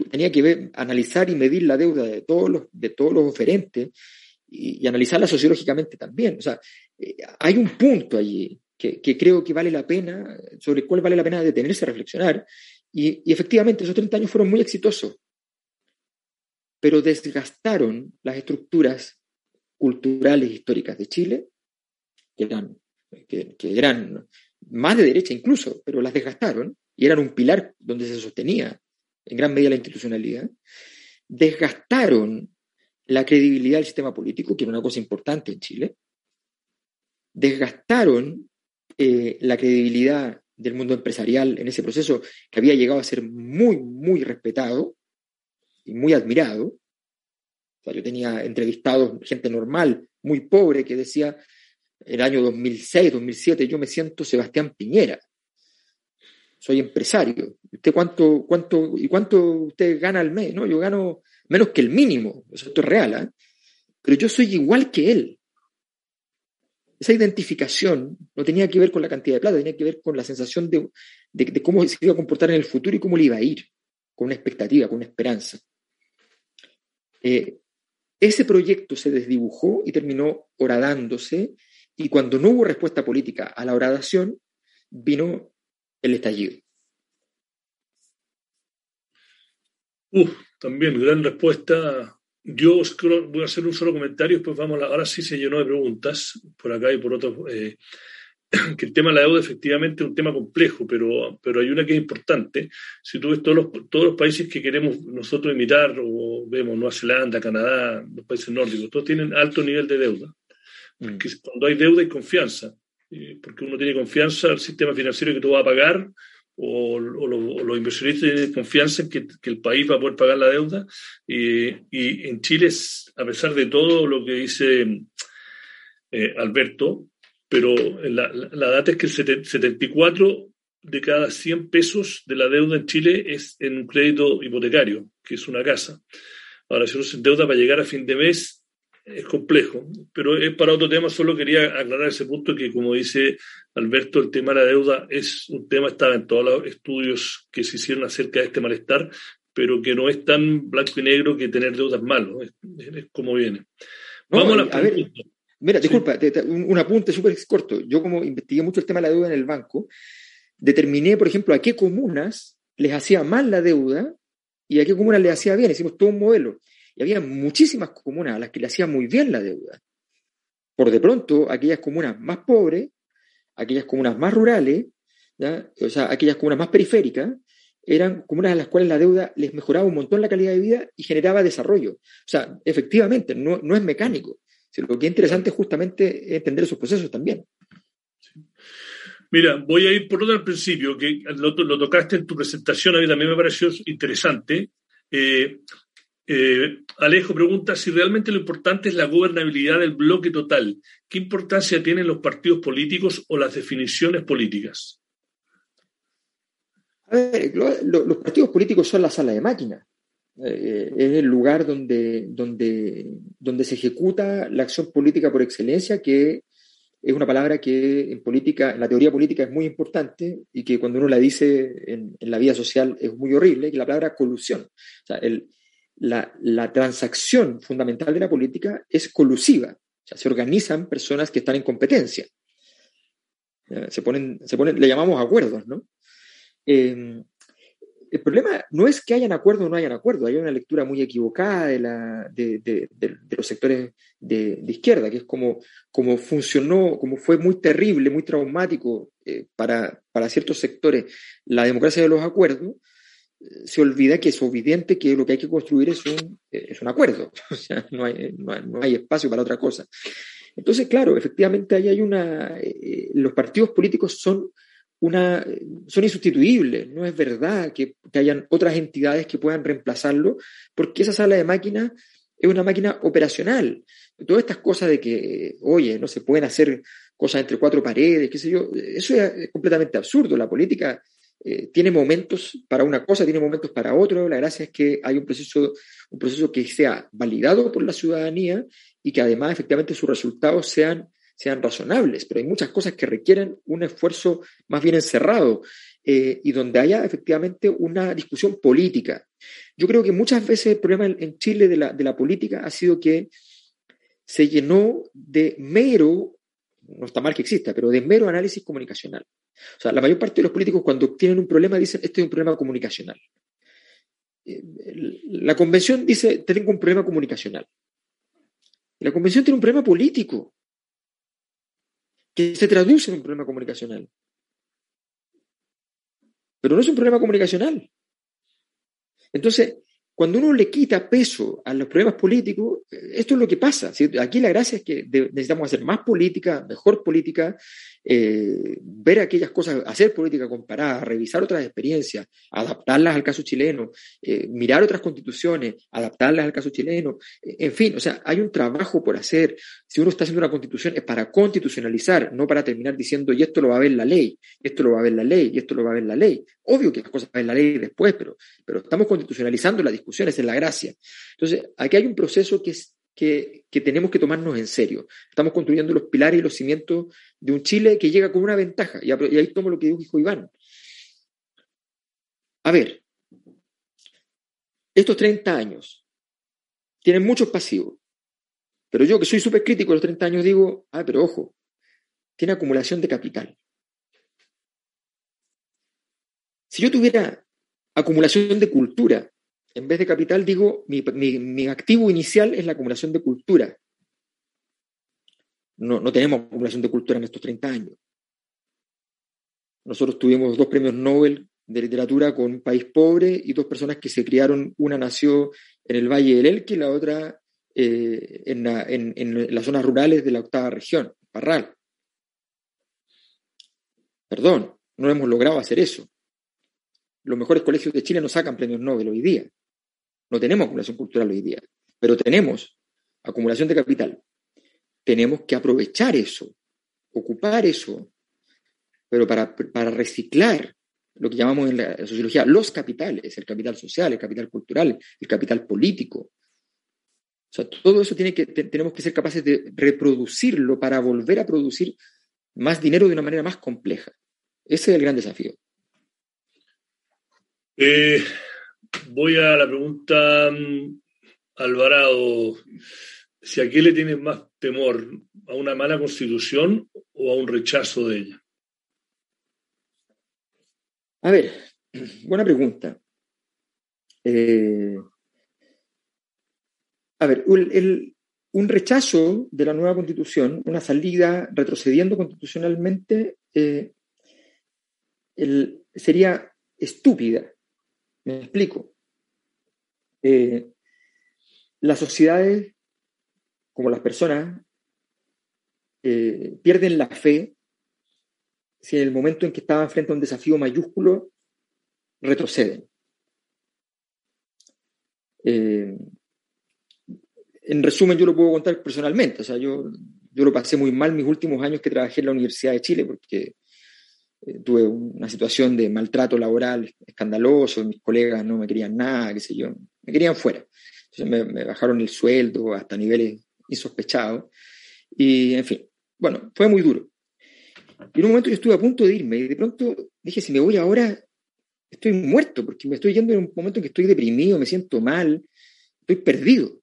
Tenía que analizar y medir la deuda de todos los, de todos los oferentes y, analizarla sociológicamente también. O sea, eh, hay un punto allí que, que, creo que vale la pena, sobre el cual vale la pena detenerse a reflexionar, y, efectivamente, esos 30 años fueron muy exitosos, pero desgastaron las estructuras culturales históricas de Chile, que eran, que, eran más de derecha incluso, pero las desgastaron y eran un pilar donde se sostenía en gran medida la institucionalidad, desgastaron la credibilidad del sistema político, que era una cosa importante en Chile, desgastaron eh, la credibilidad del mundo empresarial en ese proceso que había llegado a ser muy, muy respetado y muy admirado. yo tenía entrevistados gente normal, muy pobre, que decía, el año 2006, 2007, yo me siento Sebastián Piñera. soy empresario. ¿Usted cuánto, cuánto, y cuánto usted gana al mes? ¿no? Yo gano menos que el mínimo, esto es real, ¿eh? pero yo soy igual que él. Esa identificación no tenía que ver con la cantidad de plata, tenía que ver con la sensación de, cómo se iba a comportar en el futuro y cómo le iba a ir, con una expectativa, con una esperanza. Eh, ese proyecto se desdibujó y terminó horadándose, y cuando no hubo respuesta política a la horadación, vino el estallido. Uf, también gran respuesta. Yo voy a hacer un solo comentario, después vamos, ahora sí se llenó de preguntas por acá y por otros. Eh, que el tema de la deuda efectivamente es un tema complejo, pero, pero hay una que es importante. Si tú ves todos los, todos los países que queremos nosotros imitar, o vemos Nueva Zelanda, Canadá, los países nórdicos, todos tienen alto nivel de deuda. Porque mm. cuando hay deuda hay confianza, porque uno tiene confianza al sistema financiero que tú vas a pagar, o, los inversionistas confianza en que, el país va a poder pagar la deuda. y en Chile, a pesar de todo lo que dice eh, Alberto, pero la, la, data es que el 74 de cada 100 pesos de la deuda en Chile es en un crédito hipotecario, que es una casa. Ahora, si uno se endeuda para llegar a fin de mes, es complejo, pero es para otro tema, solo quería aclarar ese punto que, como dice Alberto, el tema de la deuda es un tema, estaba en todos los estudios que se hicieron acerca de este malestar, pero que no es tan blanco y negro que tener deudas malo, es, como viene. Vamos a la Mira, disculpa, un, apunte súper corto. Yo como investigué mucho el tema de la deuda en el banco, determiné, por ejemplo, a qué comunas les hacía mal la deuda y a qué comunas les hacía bien. Hicimos todo un modelo. Y había muchísimas comunas a las que le hacía muy bien la deuda. Por de pronto, aquellas comunas más pobres, aquellas comunas más rurales, o sea, aquellas comunas más periféricas, eran comunas a las cuales la deuda les mejoraba un montón la calidad de vida y generaba desarrollo. O sea, efectivamente, no, no es mecánico lo que es interesante es justamente entender esos procesos también. Mira, voy a ir por otro al principio, que lo, tocaste en tu presentación, a mí también me pareció interesante. Eh, eh, Alejo pregunta si realmente lo importante es la gobernabilidad del bloque total. ¿Qué importancia tienen los partidos políticos o las definiciones políticas? A ver, los partidos políticos son la sala de máquinas. Eh, es el lugar donde, donde, donde se ejecuta la acción política por excelencia, que es una palabra que en política, en la teoría política es muy importante y que cuando uno la dice en, la vida social es muy horrible, que la palabra colusión. O sea, el, la, transacción fundamental de la política es colusiva. O sea, se organizan personas que están en competencia. Se ponen, se ponen, le llamamos acuerdos, ¿no? Eh, el problema no es que hayan acuerdo o no hayan acuerdo, hay una lectura muy equivocada de, la, de, los sectores de, izquierda, que es como, como funcionó, como fue muy terrible, muy traumático eh, para, ciertos sectores la democracia de los acuerdos, eh, se olvida que es evidente que lo que hay que construir es un, eh, es un acuerdo, o sea, no hay, no hay, espacio para otra cosa. Entonces, claro, efectivamente ahí hay una, los partidos políticos son una, son insustituibles. No es verdad que, hayan otras entidades que puedan reemplazarlo, porque esa sala de máquinas es una máquina operacional. Todas estas cosas de que, oye, no se pueden hacer cosas entre cuatro paredes, qué sé yo, eso es completamente absurdo. La política eh, tiene momentos para una cosa, tiene momentos para otro. La gracia es que hay un proceso, un proceso que sea validado por la ciudadanía y que además efectivamente sus resultados sean sean razonables, pero hay muchas cosas que requieren un esfuerzo más bien encerrado eh, y donde haya efectivamente una discusión política. Yo creo que muchas veces el problema en Chile de la, de la política ha sido que se llenó de mero, no está mal que exista, pero de mero análisis comunicacional. O sea, la mayor parte de los políticos cuando tienen un problema dicen, este es un problema comunicacional. Eh, la convención dice, tengo un problema comunicacional. La convención tiene un problema político que se traduce en un problema comunicacional. Pero no es un problema comunicacional. Entonces, cuando uno le quita peso a los problemas políticos, esto es lo que pasa. Aquí la gracia es que necesitamos hacer más política, mejor política, eh, ver aquellas cosas, hacer política comparada, revisar otras experiencias, adaptarlas al caso chileno, eh, mirar otras constituciones, adaptarlas al caso chileno, en fin, o sea, hay un trabajo por hacer. Si uno está haciendo una constitución es para constitucionalizar, no para terminar diciendo, y esto lo va a ver la ley, esto lo va a ver la ley, y esto lo va a ver la ley. Obvio que las cosas ver la ley después, pero, pero estamos constitucionalizando la discusión, esa es la gracia. Entonces, aquí hay un proceso que es que, tenemos que tomarnos en serio. Estamos construyendo los pilares y los cimientos de un Chile que llega con una ventaja. Y, ahí tomo lo que dijo Iván. A ver, estos 30 años tienen muchos pasivos. Pero yo que soy súper crítico de los 30 años digo, ah, pero ojo, tiene acumulación de capital. Si yo tuviera acumulación de cultura en vez de capital, digo, mi, activo inicial es la acumulación de cultura. No, no, tenemos acumulación de cultura en estos 30 años. Nosotros tuvimos dos premios Nobel de literatura con un país pobre y dos personas que se criaron, una nació en el Valle del Elqui y la otra eh, en, en, las zonas rurales de la octava región, Parral. Perdón, no hemos logrado hacer eso. Los mejores colegios de Chile no sacan premios Nobel hoy día. No tenemos acumulación cultural hoy día, pero tenemos acumulación de capital. Tenemos que aprovechar eso, ocupar eso, pero para, reciclar lo que llamamos en la sociología los capitales, el capital social, el capital cultural, el capital político. O sea, todo eso tiene que, tenemos que ser capaces de reproducirlo para volver a producir más dinero de una manera más compleja. Ese es el gran desafío. Eh, voy a la pregunta, mm, Alvarado. Si a qué le tienes más temor, a una mala constitución o a un rechazo de ella. A ver, buena pregunta. Eh, a ver, un rechazo de la nueva constitución, una salida retrocediendo constitucionalmente, eh, sería estúpida. Me explico. Eh, las sociedades, como las personas, eh, pierden la fe si en el momento en que estaban frente a un desafío mayúsculo retroceden. Eh, en resumen, yo lo puedo contar personalmente. O sea, yo, yo lo pasé muy mal mis últimos años que trabajé en la Universidad de Chile, porque eh, tuve una situación de maltrato laboral escandaloso, mis colegas no me querían nada, qué sé yo, me querían fuera. Entonces me, bajaron el sueldo hasta niveles insospechados. Y, en fin, bueno, fue muy duro. Y en un momento yo estuve a punto de irme y de pronto dije, si me voy ahora, estoy muerto, porque me estoy yendo en un momento en que estoy deprimido, me siento mal, estoy perdido.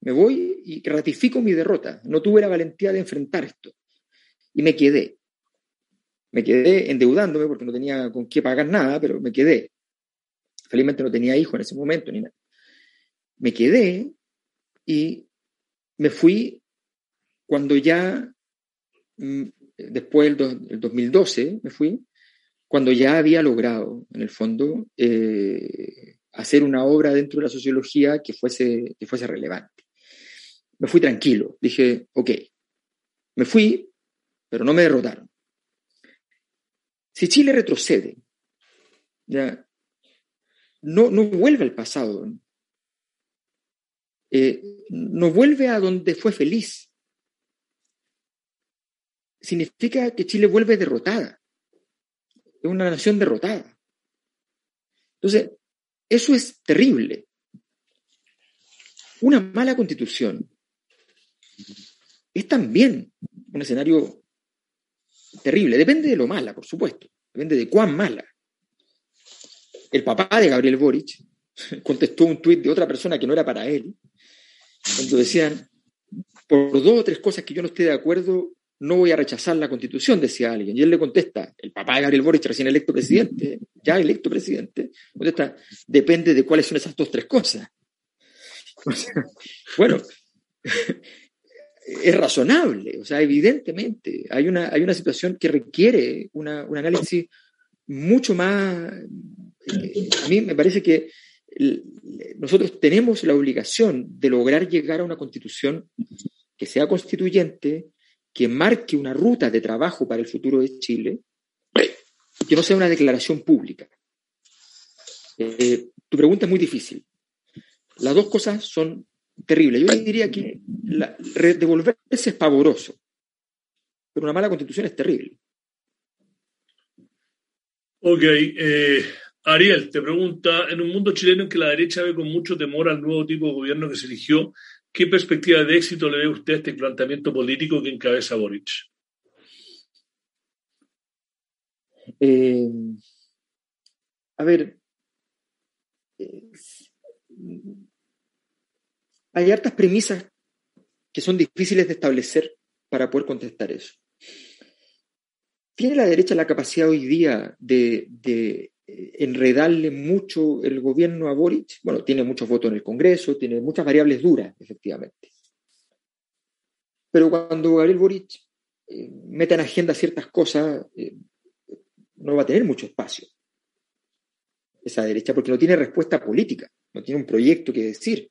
Me voy y ratifico mi derrota. No tuve la valentía de enfrentar esto. Y me quedé. Me quedé endeudándome porque no tenía con qué pagar nada, pero me quedé. Felizmente no tenía hijo en ese momento ni nada. Me quedé y me fui cuando ya, mm, después del 2012, me fui, cuando ya había logrado, en el fondo, eh, hacer una obra dentro de la sociología que fuese, que fuese relevante. Me fui tranquilo, dije, ok, me fui, pero no me derrotaron. Si Chile retrocede, ya, no, no vuelve al pasado, eh, no vuelve a donde fue feliz. Significa que Chile vuelve derrotada. Es una nación derrotada. Entonces, eso es terrible. Una mala constitución es también un escenario terrible. Depende de lo mala, por supuesto. Depende de cuán mala. El papá de Gabriel Boric contestó un tuit de otra persona que no era para él, cuando decían, por dos o tres cosas que yo no esté de acuerdo, no voy a rechazar la constitución, decía alguien. Y él le contesta, el papá de Gabriel Boric, recién electo presidente, ya electo presidente, contesta, depende de cuáles son esas dos tres cosas. bueno, es razonable, o sea, evidentemente hay una, hay una situación que requiere un análisis mucho más... Eh, a mí me parece que nosotros tenemos la obligación de lograr llegar a una constitución que sea constituyente, que marque una ruta de trabajo para el futuro de Chile, que no sea una declaración pública. Eh, tu pregunta es muy difícil. Las dos cosas son terribles. Yo diría que devolverse es pavoroso, pero una mala constitución es terrible. Ok, eh, Ariel te pregunta, en un mundo chileno en que la derecha ve con mucho temor al nuevo tipo de gobierno que se eligió, ¿qué perspectiva de éxito le ve usted a este planteamiento político que encabeza Boric? Eh, a ver, eh, hay hartas premisas que son difíciles de establecer para poder contestar eso. ¿Tiene la derecha la capacidad hoy día de, eh, enredarle mucho el gobierno a Boric? Bueno, tiene muchos votos en el Congreso, tiene muchas variables duras, efectivamente. Pero cuando Gabriel Boric eh, mete en agenda ciertas cosas, eh, no va a tener mucho espacio esa derecha, porque no tiene respuesta política, no tiene un proyecto que decir.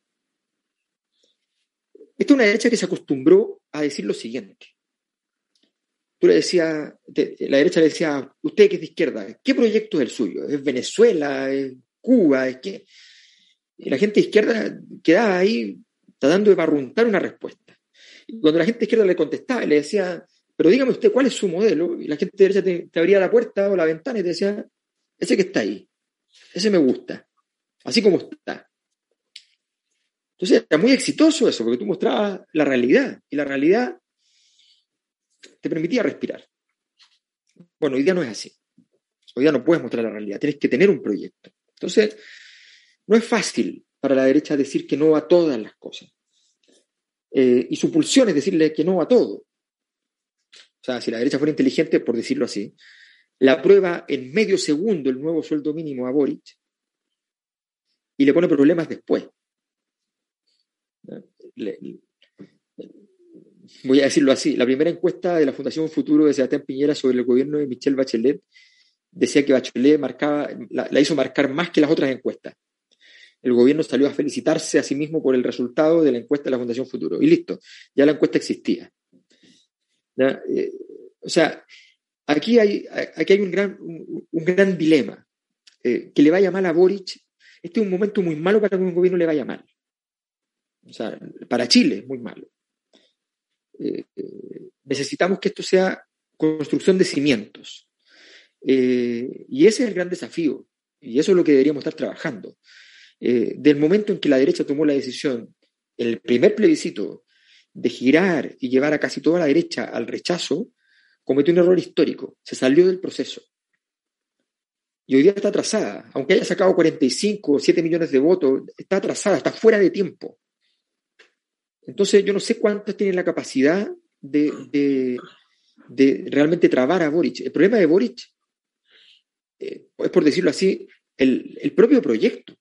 Esta es una derecha que se acostumbró a decir lo siguiente tú le decías, la derecha le decía, usted que es de izquierda, ¿qué proyecto es el suyo? ¿Es Venezuela? ¿Es Cuba? ¿Es qué? Y la gente de izquierda quedaba ahí tratando de barruntar una respuesta. Y cuando la gente de izquierda le contestaba, le decía, pero dígame usted cuál es su modelo, y la gente de derecha te, abría la puerta o la ventana y te decía, ese que está ahí, ese me gusta, así como está. Entonces era muy exitoso eso, porque tú mostrabas la realidad, y la realidad te permitía respirar. Bueno, hoy día no es así. Hoy día no puedes mostrar la realidad, tienes que tener un proyecto. Entonces, no es fácil para la derecha decir que no a todas las cosas. Eh, y su pulsión es decirle que no a todo. O sea, si la derecha fuera inteligente, por decirlo así, la prueba en medio segundo el nuevo sueldo mínimo a Boric y le pone problemas después voy a decirlo así, la primera encuesta de la Fundación Futuro de Sebastián Piñera sobre el gobierno de Michelle Bachelet decía que Bachelet marcaba, la, hizo marcar más que las otras encuestas. El gobierno salió a felicitarse a sí mismo por el resultado de la encuesta de la Fundación Futuro. Y listo, ya la encuesta existía. Eh, o sea, aquí hay, aquí hay un, gran, un, gran dilema. Eh, que le vaya mal a Boric, este es un momento muy malo para que un gobierno le vaya mal. O sea, para Chile es muy malo. Eh, necesitamos que esto sea construcción de cimientos. Eh, y ese es el gran desafío, y eso es lo que deberíamos estar trabajando. Eh, del momento en que la derecha tomó la decisión, el primer plebiscito, de girar y llevar a casi toda la derecha al rechazo, cometió un error histórico, se salió del proceso. Y hoy día está atrasada, aunque haya sacado 45 o 7 millones de votos, está atrasada, está fuera de tiempo. Entonces, yo no sé cuántos tienen la capacidad de, realmente trabar a Boric. El problema de Boric eh, es, por decirlo así, el, propio proyecto.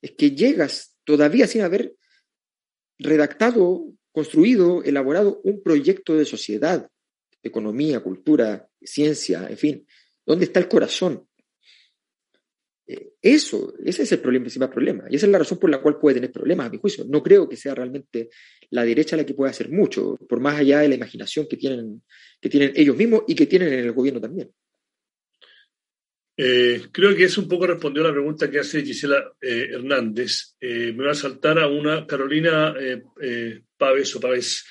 Es que llegas todavía sin haber redactado, construido, elaborado un proyecto de sociedad, economía, cultura, ciencia, en fin. ¿Dónde está el corazón? Eso, ese es el problema, principal problema. Y esa es la razón por la cual puede tener problemas, a mi juicio. No creo que sea realmente la derecha la que pueda hacer mucho, por más allá de la imaginación que tienen, que tienen ellos mismos y que tienen en el gobierno también. Eh, creo que eso un poco respondió a la pregunta que hace Gisela eh, Hernández. Eh, me va a saltar a una Carolina Pávez o Pávez.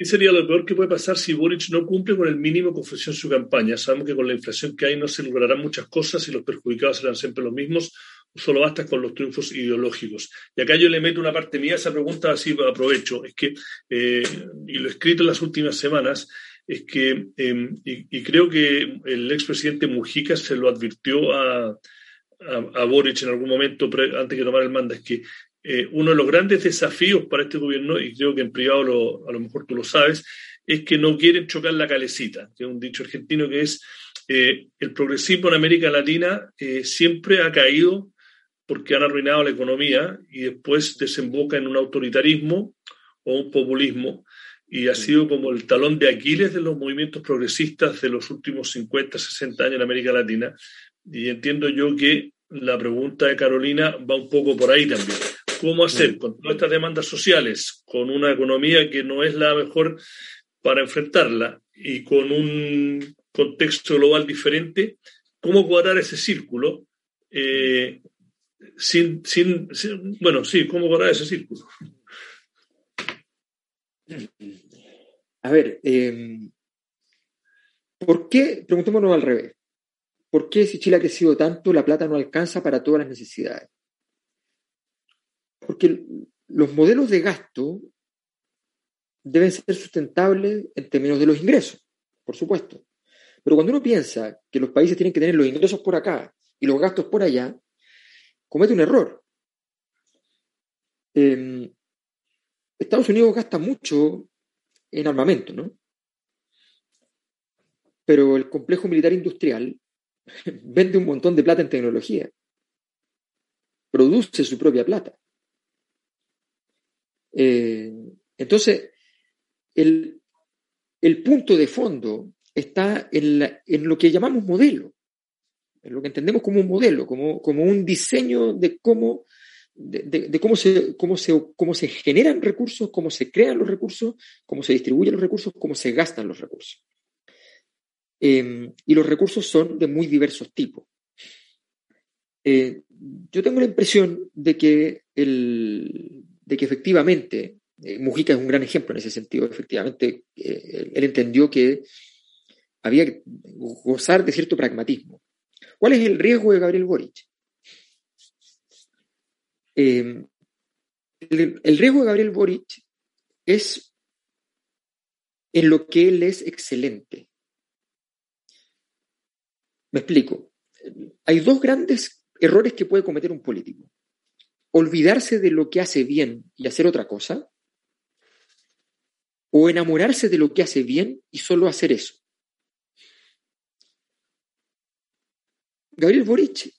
¿Qué sería lo peor que puede pasar si Boric no cumple con el mínimo que ofreció en su campaña? Sabemos que con la inflación que hay no se lograrán muchas cosas y los perjudicados serán siempre los mismos, solo basta con los triunfos ideológicos. Y acá yo le meto una parte mía a esa pregunta, así aprovecho, es que, eh, y lo he escrito en las últimas semanas, es que, em, y, creo que el expresidente Mujica se lo advirtió a, a, Boric en algún momento antes de tomar el mando, es que eh, uno de los grandes desafíos para este gobierno, y creo que en privado a lo mejor tú lo sabes, es que no quieren chocar la calecita, que es un dicho argentino que es eh, el progresismo en América Latina eh, siempre ha caído porque han arruinado la economía y después desemboca en un autoritarismo o un populismo y ha sido como el talón de Aquiles de los movimientos progresistas de los últimos 50, 60 años en América Latina. Y entiendo yo que la pregunta de Carolina va un poco por ahí también cómo hacer con todas estas demandas sociales, con una economía que no es la mejor para enfrentarla y con un contexto global diferente, cómo cuadrar ese círculo eh, sin, sin, bueno, sí, cómo cuadrar ese círculo. A ver, em, ¿por qué, preguntémonos al revés, ¿por qué si Chile ha crecido tanto, la plata no alcanza para todas las necesidades? Porque los modelos de gasto deben ser sustentables en términos de los ingresos, por supuesto. Pero cuando uno piensa que los países tienen que tener los ingresos por acá y los gastos por allá, comete un error. Em, Estados Unidos gasta mucho en armamento, ¿no? Pero el complejo militar industrial vende un montón de plata en tecnología. Produce su propia plata. Eh, entonces, el, punto de fondo está en, lo que llamamos modelo, en lo que entendemos como un modelo, como, como un diseño de cómo, de, cómo, se, cómo, se, cómo se generan recursos, cómo se crean los recursos, cómo se distribuyen los recursos, cómo se gastan los recursos. Em, y los recursos son de muy diversos tipos. Eh, yo tengo la impresión de que, el, de que efectivamente eh, Mujica es un gran ejemplo en ese sentido. Efectivamente, eh, él entendió que había que gozar de cierto pragmatismo. ¿Cuál es el riesgo de Gabriel Boric? Eh, el, riesgo de Gabriel Boric es en lo que él es excelente. Me explico. Hay dos grandes errores que puede cometer un político. Olvidarse de lo que hace bien y hacer otra cosa, o enamorarse de lo que hace bien y solo hacer eso. Gabriel Boric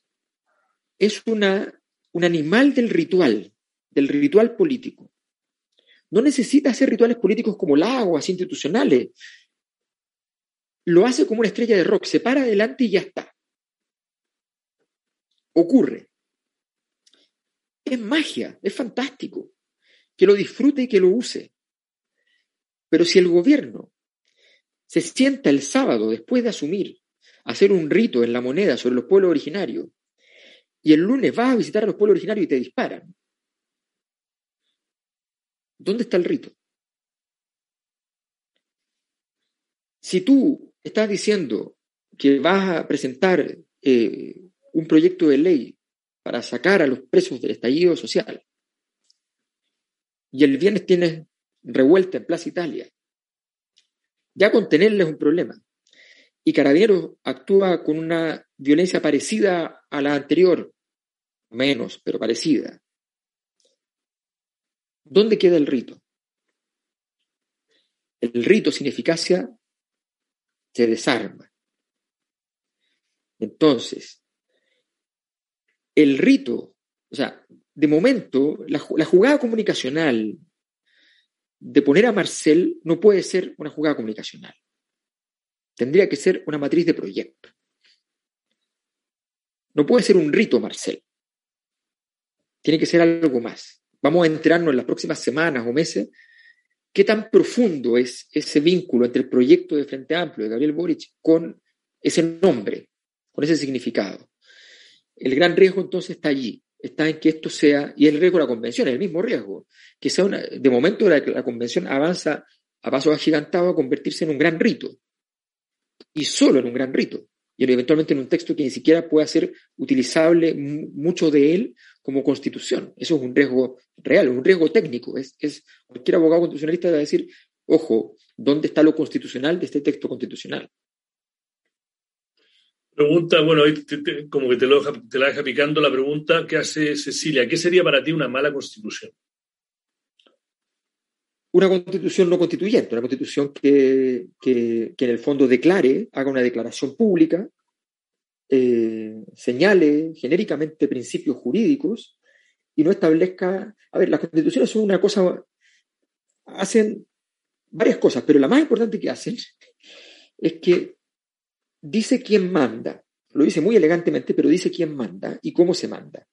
es una, un animal del ritual, del ritual político. No necesita hacer rituales políticos como aguas institucionales. Lo hace como una estrella de rock, se para adelante y ya está. Ocurre. Es magia, es fantástico. Que lo disfrute y que lo use. Pero si el gobierno se sienta el sábado después de asumir hacer un rito en la moneda sobre los pueblos originarios y el lunes vas a visitar a los pueblos originarios y te disparan, ¿dónde está el rito? Si tú estás diciendo que vas a presentar eh, un proyecto de ley para sacar a los presos del estallido social y el viernes tienes revuelta en Plaza Italia. Ya contenerles un problema. Y Carabineros actúa con una violencia parecida a la anterior, menos, pero parecida. ¿Dónde queda el rito? El rito sin eficacia se desarma. Entonces, el rito, o sea, de momento, la, jugada comunicacional de poner a Marcel no puede ser una jugada comunicacional. Tendría que ser una matriz de proyecto. No puede ser un rito, Marcel. Tiene que ser algo más. Vamos a enterarnos en las próximas semanas o meses qué tan profundo es ese vínculo entre el proyecto de Frente Amplio de Gabriel Boric con ese nombre, con ese significado. El gran riesgo entonces está allí está en que esto sea, y el riesgo de la convención, el mismo riesgo, que sea una, de momento la, la convención avanza a pasos agigantados a convertirse en un gran rito, y solo en un gran rito, y eventualmente en un texto que ni siquiera pueda ser utilizable mucho de él como constitución. Eso es un riesgo real, un riesgo técnico. Es, es cualquier abogado constitucionalista va a decir, ojo, ¿dónde está lo constitucional de este texto constitucional? Pregunta, bueno, como que te, lo, te la deja picando la pregunta que hace Cecilia. ¿Qué sería para ti una mala constitución? Una constitución no constituyente, una constitución que, en el fondo declare, haga una declaración pública, eh, señale genéricamente principios jurídicos y no establezca. A ver, las constituciones son una cosa. hacen varias cosas, pero la más importante que hacen es que dice quién manda. Lo dice muy elegantemente, pero dice quién manda y cómo se manda.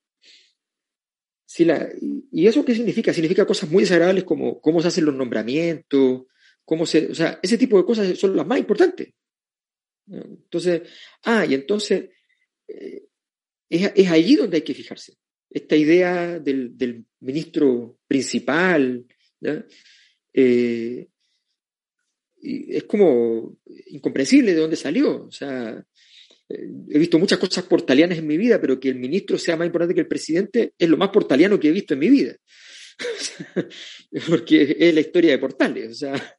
¿Y eso qué significa? Significa cosas muy desagradables como cómo se hacen los nombramientos, cómo se, o sea, ese tipo de cosas son las más importantes. Entonces, ah, y entonces eh, es, es, allí donde hay que fijarse. Esta idea del, del ministro principal, eh, es como incomprensible de dónde salió. O sea, eh, he visto muchas cosas portalianas en mi vida, pero que el ministro sea más importante que el presidente es lo más portaliano que he visto en mi vida. Porque es la historia de Portales. O sea,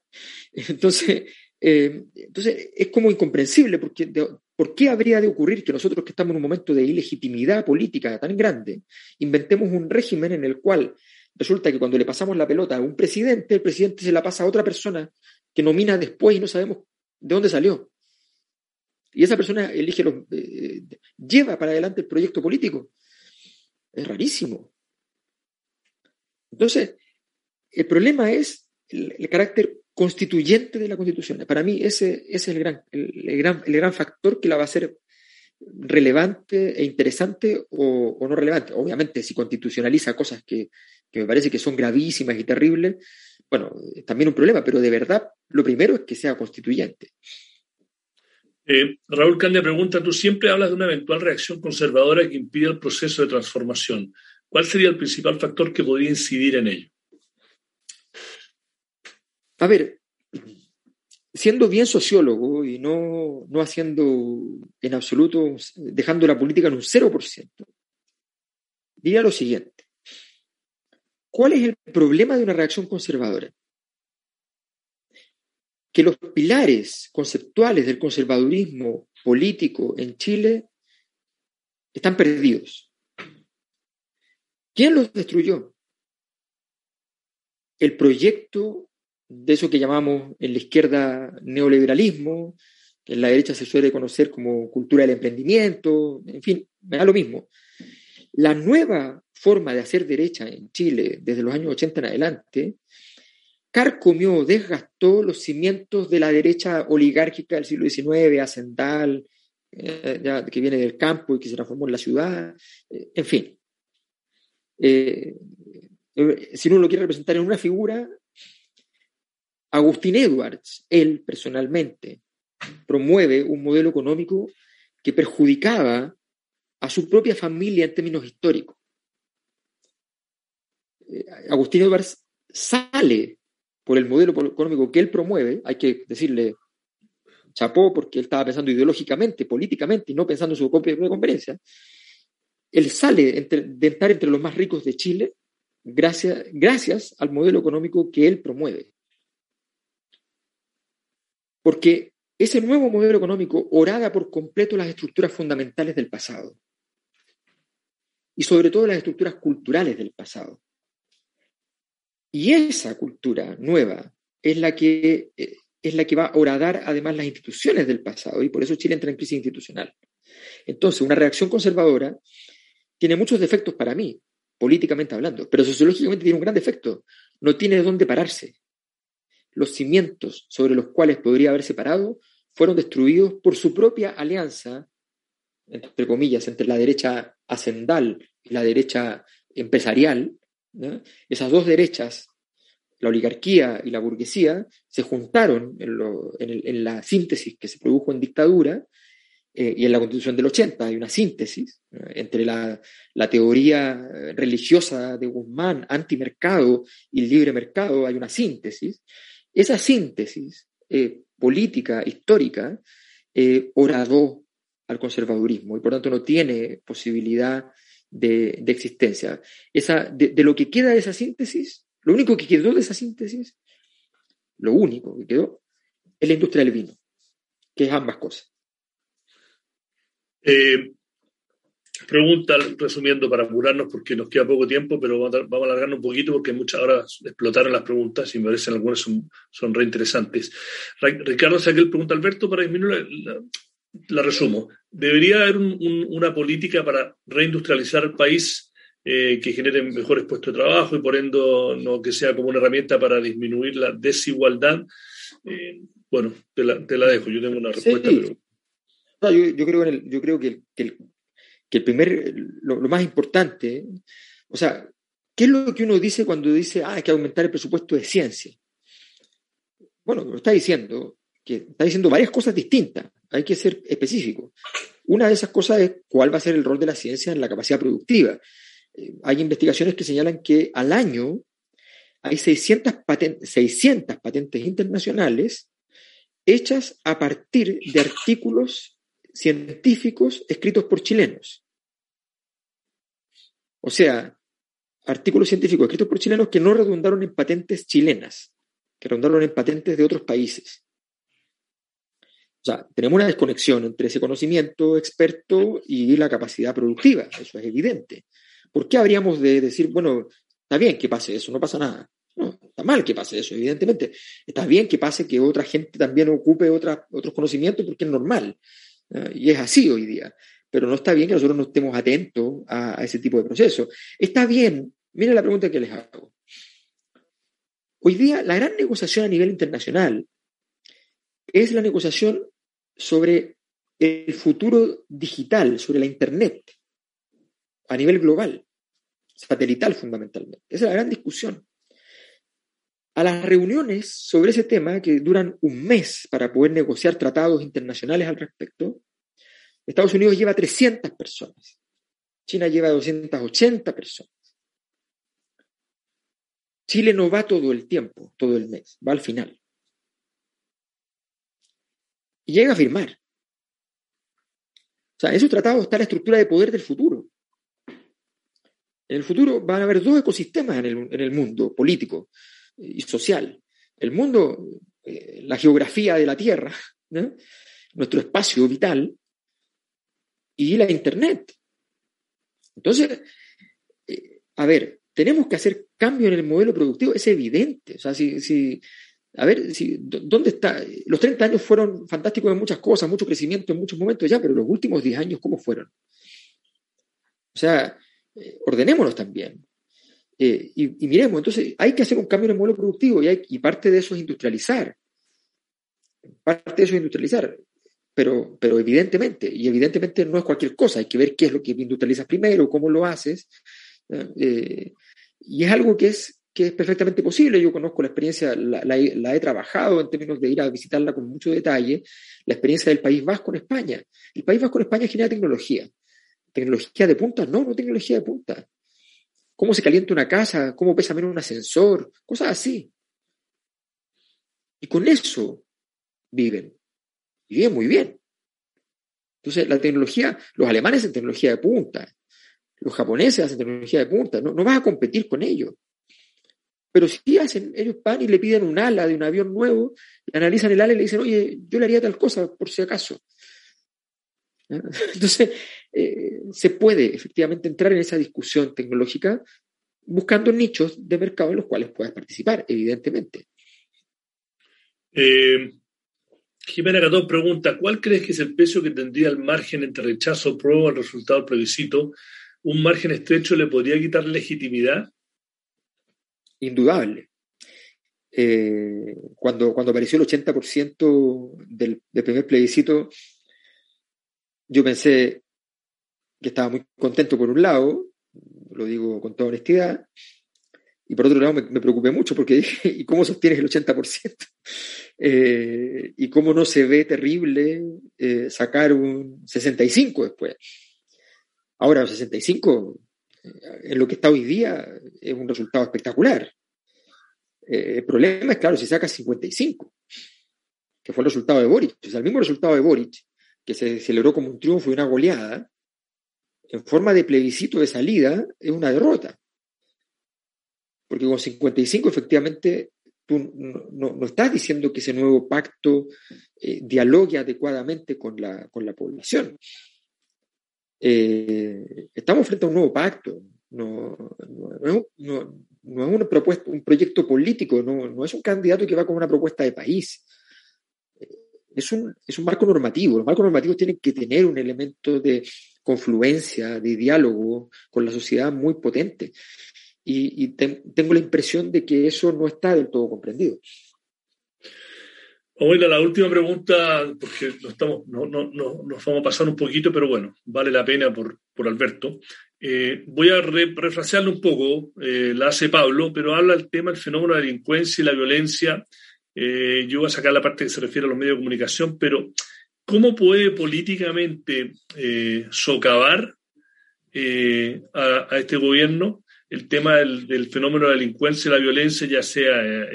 entonces, eh, entonces es como incomprensible, porque ¿por qué habría de ocurrir que nosotros que estamos en un momento de ilegitimidad política tan grande, inventemos un régimen en el cual resulta que cuando le pasamos la pelota a un presidente, el presidente se la pasa a otra persona que nomina después y no sabemos de dónde salió? Y esa persona elige los, eh, lleva para adelante el proyecto político. Es rarísimo. Entonces, el problema es el, carácter constituyente de la Constitución. Para mí ese, es el gran, el, gran, el gran factor que la va a hacer relevante e interesante o, no relevante. Obviamente, si constitucionaliza cosas que, que, me parece que son gravísimas y terribles, bueno, también un problema, pero de verdad lo primero es que sea constituyente. Eh, Raúl Candia pregunta, tú siempre hablas de una eventual reacción conservadora que impide el proceso de transformación. ¿Cuál sería el principal factor que podría incidir en ello? A ver, siendo bien sociólogo y no, no haciendo en absoluto, dejando la política en un 0%, diría lo siguiente. ¿Cuál es el problema de una reacción conservadora? Que los pilares conceptuales del conservadurismo político en Chile están perdidos. ¿Quién los destruyó? El proyecto de eso que llamamos en la izquierda neoliberalismo, que en la derecha se suele conocer como cultura del emprendimiento, en fin, me da lo mismo. La nueva forma de hacer derecha en Chile desde los años 80 en adelante carcomió, desgastó los cimientos de la derecha oligárquica del siglo XIX, hacendal, eh, que viene del campo y que se transformó en la ciudad, eh, en fin. Eh, si uno lo quiere representar en una figura, Agustín Edwards, él personalmente, promueve un modelo económico que perjudicaba a su propia familia en términos históricos. Eh, Agustín Edwards sale por el modelo económico que él promueve, hay que decirle chapó porque él estaba pensando ideológicamente, políticamente y no pensando en su propia conveniencia. Él sale de estar entre los más ricos de Chile gracias, gracias al modelo económico que él promueve. Porque ese nuevo modelo económico orada por completo las estructuras fundamentales del pasado y sobre todo las estructuras culturales del pasado. Y esa cultura nueva es la que, eh, es la que va a horadar además las instituciones del pasado y por eso Chile entra en crisis institucional. Entonces, una reacción conservadora tiene muchos defectos para mí, políticamente hablando, pero sociológicamente tiene un gran defecto. No tiene de dónde pararse los cimientos sobre los cuales podría haberse parado fueron destruidos por su propia alianza, entre comillas, entre la derecha hacendal y la derecha empresarial. Esas dos derechas, la oligarquía y la burguesía, se juntaron en, la síntesis que se produjo en dictadura eh, y en la constitución del 80 hay una síntesis entre la, la, teoría religiosa de Guzmán, antimercado y libre mercado, hay una síntesis, esa síntesis eh, política, histórica, eh, horadó al conservadurismo y por tanto no tiene posibilidad de, existencia. Esa, de, lo que queda de esa síntesis, lo único que quedó de esa síntesis, lo único que quedó, es la industria del vino, que es ambas cosas. Eh, Pregunta, resumiendo para apurarnos porque nos queda poco tiempo, pero vamos a alargarnos un poquito porque muchas horas explotaron las preguntas y me parecen algunas son, son reinteresantes. Ricardo Saquel pregunta Alberto, para disminuir la, resumo. ¿Debería haber una política para reindustrializar el país eh, que genere mejores puestos de trabajo y por ende no que sea como una herramienta para disminuir la desigualdad? Eh, bueno, te la, dejo, yo tengo una respuesta. yo, creo en el, yo creo que el, que el primer, lo, más importante, o sea, ¿Qué es lo que uno dice cuando dice, ah, hay que aumentar el presupuesto de ciencia? Bueno, lo está diciendo, que está diciendo varias cosas distintas, hay que ser específico. Una de esas cosas es cuál va a ser el rol de la ciencia en la capacidad productiva. Eh, hay investigaciones que señalan que al año hay 600 patentes, 600 patentes internacionales hechas a partir de artículos científicos escritos por chilenos. O sea, artículos científicos escritos por chilenos que no redundaron en patentes chilenas, que redundaron en patentes de otros países. O sea, tenemos una desconexión entre ese conocimiento experto y la capacidad productiva, eso es evidente. ¿Por qué habríamos de decir, bueno, está bien que pase eso, no pasa nada? No, está mal que pase eso, evidentemente. Está bien que pase que otra gente también ocupe otros conocimientos porque es normal. Y es así hoy día. Pero no está bien que nosotros no estemos atentos a, ese tipo de procesos. Está bien, miren la pregunta que les hago. Hoy día la gran negociación a nivel internacional es la negociación sobre el futuro digital, sobre la Internet, a nivel global, satelital fundamentalmente. Esa es la gran discusión. A las reuniones sobre ese tema, que duran un mes para poder negociar tratados internacionales al respecto, Estados Unidos lleva 300 personas, China lleva 280 personas. Chile no va todo el tiempo, todo el mes, va al final y llega a firmar. O sea, en esos tratados está la estructura de poder del futuro. En el futuro van a haber dos ecosistemas en el, mundo político y social. El mundo, eh, la geografía de la Tierra, nuestro espacio vital, y la Internet. Entonces, eh, a ver, tenemos que hacer cambio en el modelo productivo, es evidente. O sea, si, a ver, si, ¿dónde está? Los 30 años fueron fantásticos en muchas cosas, mucho crecimiento en muchos momentos ya, pero los últimos 10 años, ¿cómo fueron? O sea, eh, ordenémonos también. Eh, y, miremos, entonces hay que hacer un cambio en el modelo productivo y, hay, y parte de eso es industrializar. Parte de eso es industrializar. Pero, pero evidentemente, y evidentemente no es cualquier cosa, hay que ver qué es lo que industrializas primero, cómo lo haces. Eh, y es algo que es que es perfectamente posible. Yo conozco la experiencia, la, he trabajado en términos de ir a visitarla con mucho detalle, la experiencia del País Vasco en España. El País Vasco en España genera tecnología. ¿Tecnología de punta? No, no tecnología de punta. ¿Cómo se calienta una casa? ¿Cómo pesa menos un ascensor? Cosas así. Y con eso viven. Y viven muy bien. Entonces, la tecnología, los alemanes hacen tecnología de punta, los japoneses hacen tecnología de punta, no, no vas a competir con ellos. Pero si hacen, ellos van y le piden un ala de un avión nuevo, analizan el ala y le dicen, oye, yo le haría tal cosa por si acaso. Entonces, eh, se puede efectivamente entrar en esa discusión tecnológica buscando nichos de mercado en los cuales puedas participar, evidentemente. Eh, Jimena Catón pregunta, ¿cuál crees que es el peso que tendría el margen entre rechazo prueba al resultado del plebiscito? ¿Un margen estrecho le podría quitar legitimidad? Indudable. Eh, cuando, cuando apareció el 80% del, primer plebiscito, yo pensé que estaba muy contento por un lado, lo digo con toda honestidad, y por otro lado me, preocupé mucho porque dije, ¿y cómo sostienes el 80%? Eh, ¿Y cómo no se ve terrible eh, sacar un 65 después? Ahora, el 65 en lo que está hoy día es un resultado espectacular. Eh, el problema es, claro, si saca 55, que fue el resultado de Boric. O sea, el mismo resultado de Boric, que se celebró como un triunfo y una goleada, en forma de plebiscito de salida, es una derrota. Porque con 55 efectivamente tú no, estás diciendo que ese nuevo pacto eh, dialogue adecuadamente con la, con la población. Eh, estamos frente a un nuevo pacto, no, no, no, es una propuesta, un proyecto político, no, es un candidato que va con una propuesta de país. Es un, es un marco normativo. Los marcos normativos tienen que tener un elemento de confluencia, de diálogo con la sociedad muy potente. Y, tengo la impresión de que eso no está del todo comprendido. Oiga, la última pregunta, porque no estamos, no, no, no, nos vamos a pasar un poquito, pero bueno, vale la pena por, por Alberto. Eh, voy a re, refrasearlo un poco, eh, la hace Pablo, pero habla del tema del fenómeno de la delincuencia y la violencia. Eh, yo voy a sacar la parte que se refiere a los medios de comunicación, pero ¿cómo puede políticamente socavar a, a, este gobierno el tema del, fenómeno de la delincuencia y la violencia, ya sea,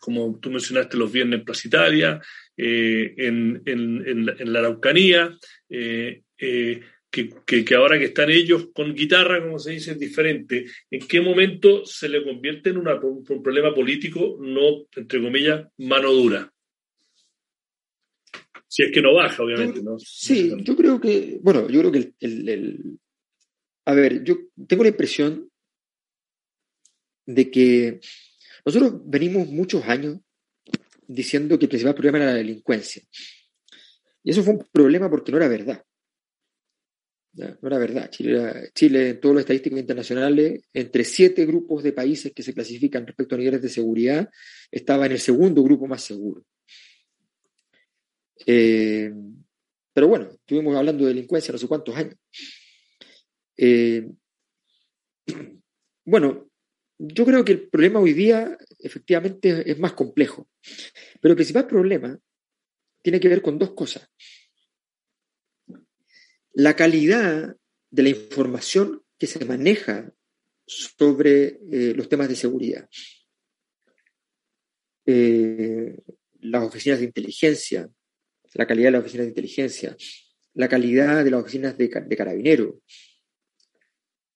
como tú mencionaste, los viernes en Plaza Italia, en, en, en, la, Araucanía, que, que, ahora que están ellos con guitarra, como se dice, es diferente. ¿En qué momento se le convierte en un, problema político, no, entre comillas, mano dura? Si es que no baja, obviamente. ¿no? Sí, yo creo que, bueno, yo creo que el, A ver, yo tengo la impresión de que nosotros venimos muchos años diciendo que el principal problema era la delincuencia. Y eso fue un problema porque no era verdad. No era verdad. Chile, Chile, en todas las estadísticas internacionales, entre siete grupos de países que se clasifican respecto a niveles de seguridad, estaba en el segundo grupo más seguro. Eh, pero bueno, estuvimos hablando de delincuencia no sé cuántos años. Eh, bueno, yo creo que el problema hoy día efectivamente es más complejo, pero el principal problema tiene que ver con dos cosas. La calidad de la información que se maneja sobre eh, los temas de seguridad. Eh, las oficinas de inteligencia, la calidad de las oficinas de inteligencia, la calidad de las oficinas de, de carabineros,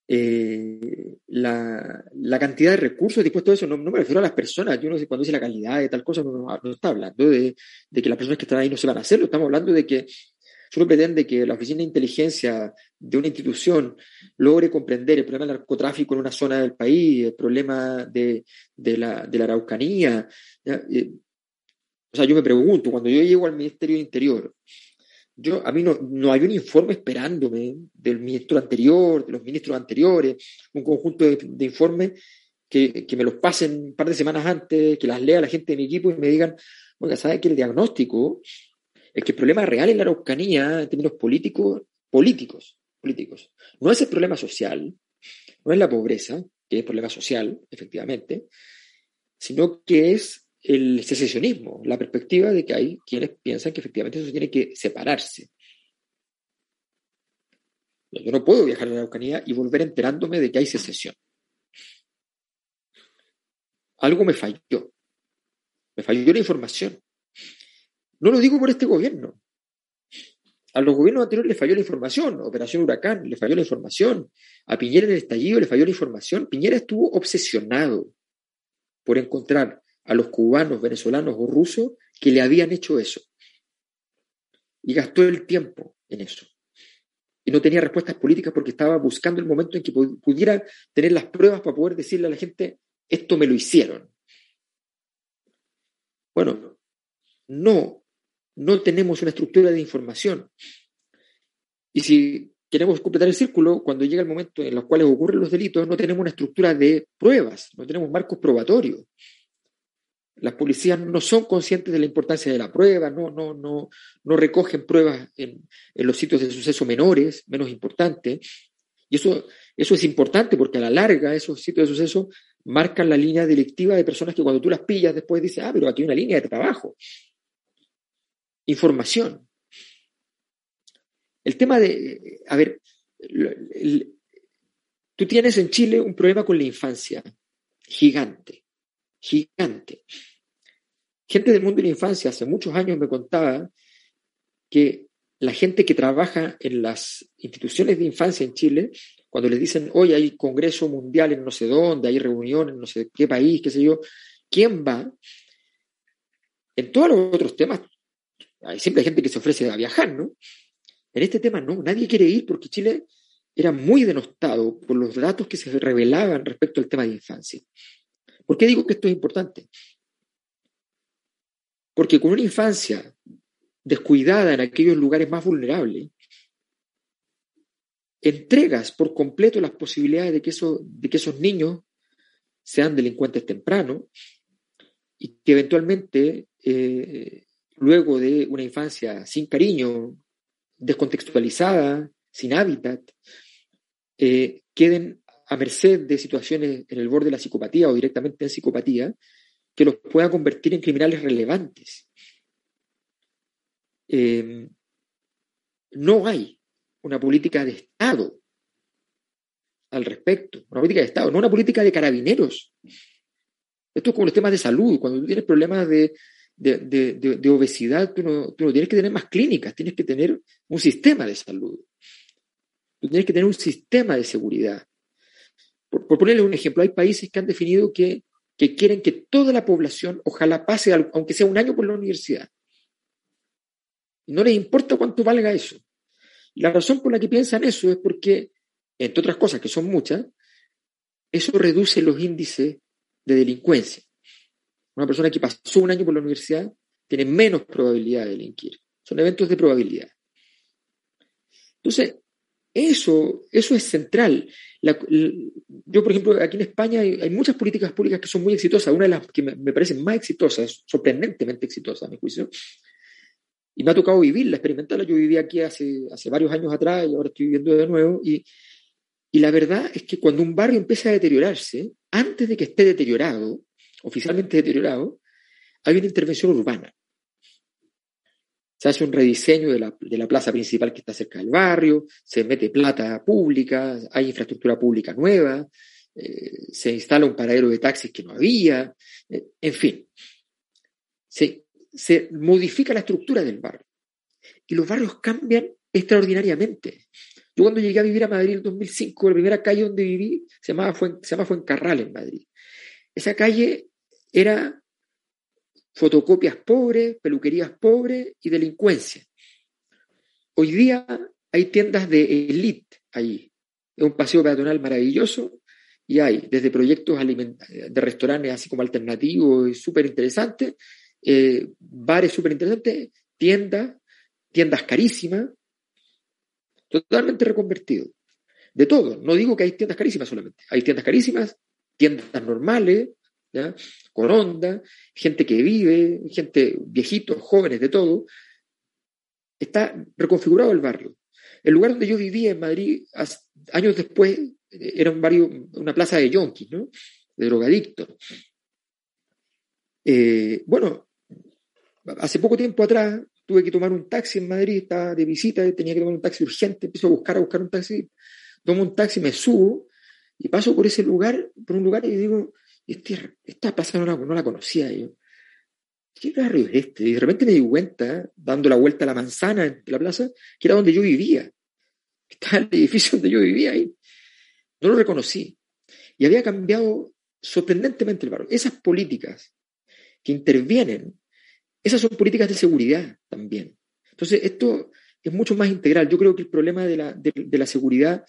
eh, la, la, cantidad de recursos dispuestos a eso, no, no, me refiero a las personas, yo no sé cuando dice la calidad de tal cosa, no, no está hablando de, de, que las personas que están ahí no se van a hacerlo, estamos hablando de que Solo pretende que la Oficina de Inteligencia de una institución logre comprender el problema del narcotráfico en una zona del país, el problema de, de, la, de la, Araucanía. O sea, yo me pregunto, cuando yo llego al Ministerio de Interior, yo, a mí no, no hay un informe esperándome del ministro anterior, de los ministros anteriores, un conjunto de, informes que, que, me los pasen un par de semanas antes, que las lea la gente de mi equipo y me digan, oiga, ¿sabe que el diagnóstico es que el problema real en la Araucanía, en términos políticos, políticos, políticos, no es el problema social, no es la pobreza, que es problema social, efectivamente, sino que es el secesionismo, la perspectiva de que hay quienes piensan que efectivamente eso tiene que separarse. Yo no puedo viajar a la Araucanía y volver enterándome de que hay secesión. Algo me falló. Me falló la información. No lo digo por este gobierno. A los gobiernos anteriores les falló la información. Operación Huracán, le falló la información. A Piñera en el estallido le falló la información. Piñera estuvo obsesionado por encontrar a los cubanos, venezolanos o rusos que le habían hecho eso. Y gastó el tiempo en eso. Y no tenía respuestas políticas porque estaba buscando el momento en que pudiera tener las pruebas para poder decirle a la gente, esto me lo hicieron. Bueno, no no tenemos una estructura de información. Y si queremos completar el círculo, cuando llega el momento en los cuales ocurren los delitos, no tenemos una estructura de pruebas, no tenemos marcos probatorios. Las policías no son conscientes de la importancia de la prueba, no, no, no, no recogen pruebas en, en los sitios de suceso menores, menos importantes. Y eso, eso es importante porque a la larga esos sitios de suceso marcan la línea directiva de personas que cuando tú las pillas después dices, ah, pero aquí hay una línea de trabajo información. El tema de, a ver, tú tienes en Chile un problema con la infancia gigante, gigante. Gente del mundo de la infancia hace muchos años me contaba que la gente que trabaja en las instituciones de infancia en Chile, cuando les dicen, hoy hay congreso mundial en no sé dónde, hay reunión en no sé qué país, qué sé yo, ¿quién va? En todos los otros temas hay siempre gente que se ofrece a viajar, ¿no? En este tema no, nadie quiere ir porque Chile era muy denostado por los datos que se revelaban respecto al tema de infancia. ¿Por qué digo que esto es importante? Porque con una infancia descuidada en aquellos lugares más vulnerables, entregas por completo las posibilidades de que, de que esos niños sean delincuentes tempranos y que eventualmente eh, luego de una infancia sin cariño, descontextualizada, sin hábitat, eh, queden a merced de situaciones en el borde de la psicopatía o directamente en psicopatía, que los pueda convertir en criminales relevantes. Eh, no hay una política de Estado al respecto, una política de Estado, no una política de carabineros. Esto es como los temas de salud, cuando tú tienes problemas de, obesidad, tú no, tienes que tener más clínicas, tienes que tener un sistema de salud. Tú tienes que tener un sistema de seguridad. Por, ponerle un ejemplo, hay países que han definido que, que quieren que toda la población ojalá pase, aunque sea un año por la universidad. Y no les importa cuánto valga eso. La razón por la que piensan eso es porque, entre otras cosas que son muchas, eso reduce los índices de delincuencia. Una persona que pasó un año por la universidad tiene menos probabilidad de delinquir. Son eventos de probabilidad. Entonces, eso, eso es central. yo, por ejemplo, aquí en España hay, muchas políticas públicas que son muy exitosas. Una de las que me, me parecen más exitosas, sorprendentemente exitosas a mi juicio, y me ha tocado vivirla, experimentarla. Yo viví aquí hace, hace varios años atrás y ahora estoy viviendo de nuevo. Y, y la verdad es que cuando un barrio empieza a deteriorarse, antes de que esté deteriorado, oficialmente deteriorado, hay una intervención urbana. Se hace un rediseño de la, de la, plaza principal que está cerca del barrio, se mete plata pública, hay infraestructura pública nueva, eh, se instala un paradero de taxis que no había, eh, en fin. Se se modifica la estructura del barrio. Y los barrios cambian extraordinariamente. Yo cuando llegué a vivir a Madrid en 2005, la primera calle donde viví se llamaba Fuen, se llama Fuencarral en Madrid. Esa calle era fotocopias pobres, peluquerías pobres y delincuencia. Hoy día hay tiendas de elite ahí. Es un paseo peatonal maravilloso y hay desde proyectos de restaurantes así como alternativos y súper interesantes eh, bares súper interesantes, tiendas, tiendas carísimas, totalmente reconvertido. De todo, no digo que hay tiendas carísimas solamente, hay tiendas carísimas, tiendas normales, con onda, gente que vive, gente viejitos, jóvenes, de todo. Está reconfigurado el barrio. El lugar donde yo vivía en Madrid, años después, era un barrio, una plaza de yonkis, ¿no? de drogadictos. Eh, bueno, hace poco tiempo atrás tuve que tomar un taxi en Madrid, estaba de visita, tenía que tomar un taxi urgente, empiezo a buscar, a buscar un taxi, tomo un taxi, me subo y paso por ese lugar, por un lugar y digo, este, esta plaza no la, no la conocía yo. ¿Qué barrio es este? Y de repente me di cuenta, dando la vuelta a la manzana de la plaza, que era donde yo vivía. Estaba el edificio donde yo vivía ahí. No lo reconocí. Y había cambiado sorprendentemente el barrio. Esas políticas que intervienen esas son políticas de seguridad también. Entonces, esto es mucho más integral. Yo creo que el problema de la, de, la seguridad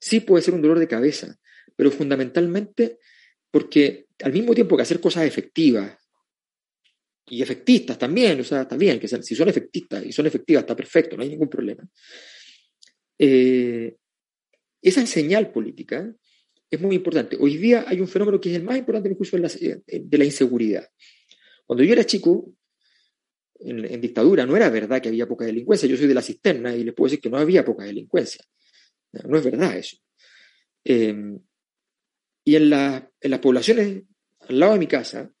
sí puede ser un dolor de cabeza, pero fundamentalmente porque al mismo tiempo que hacer cosas efectivas y efectistas también, o sea, está bien, que si son efectistas y son efectivas está perfecto, no hay ningún problema. Eh, esa señal política es muy importante. Hoy día hay un fenómeno que es el más importante, en el de de la inseguridad. Cuando yo era chico, en, dictadura no era verdad que había poca delincuencia. Yo soy de la cisterna y les puedo decir que no había poca delincuencia. No, es verdad eso. Em, y en, en, las poblaciones al lado de mi casa,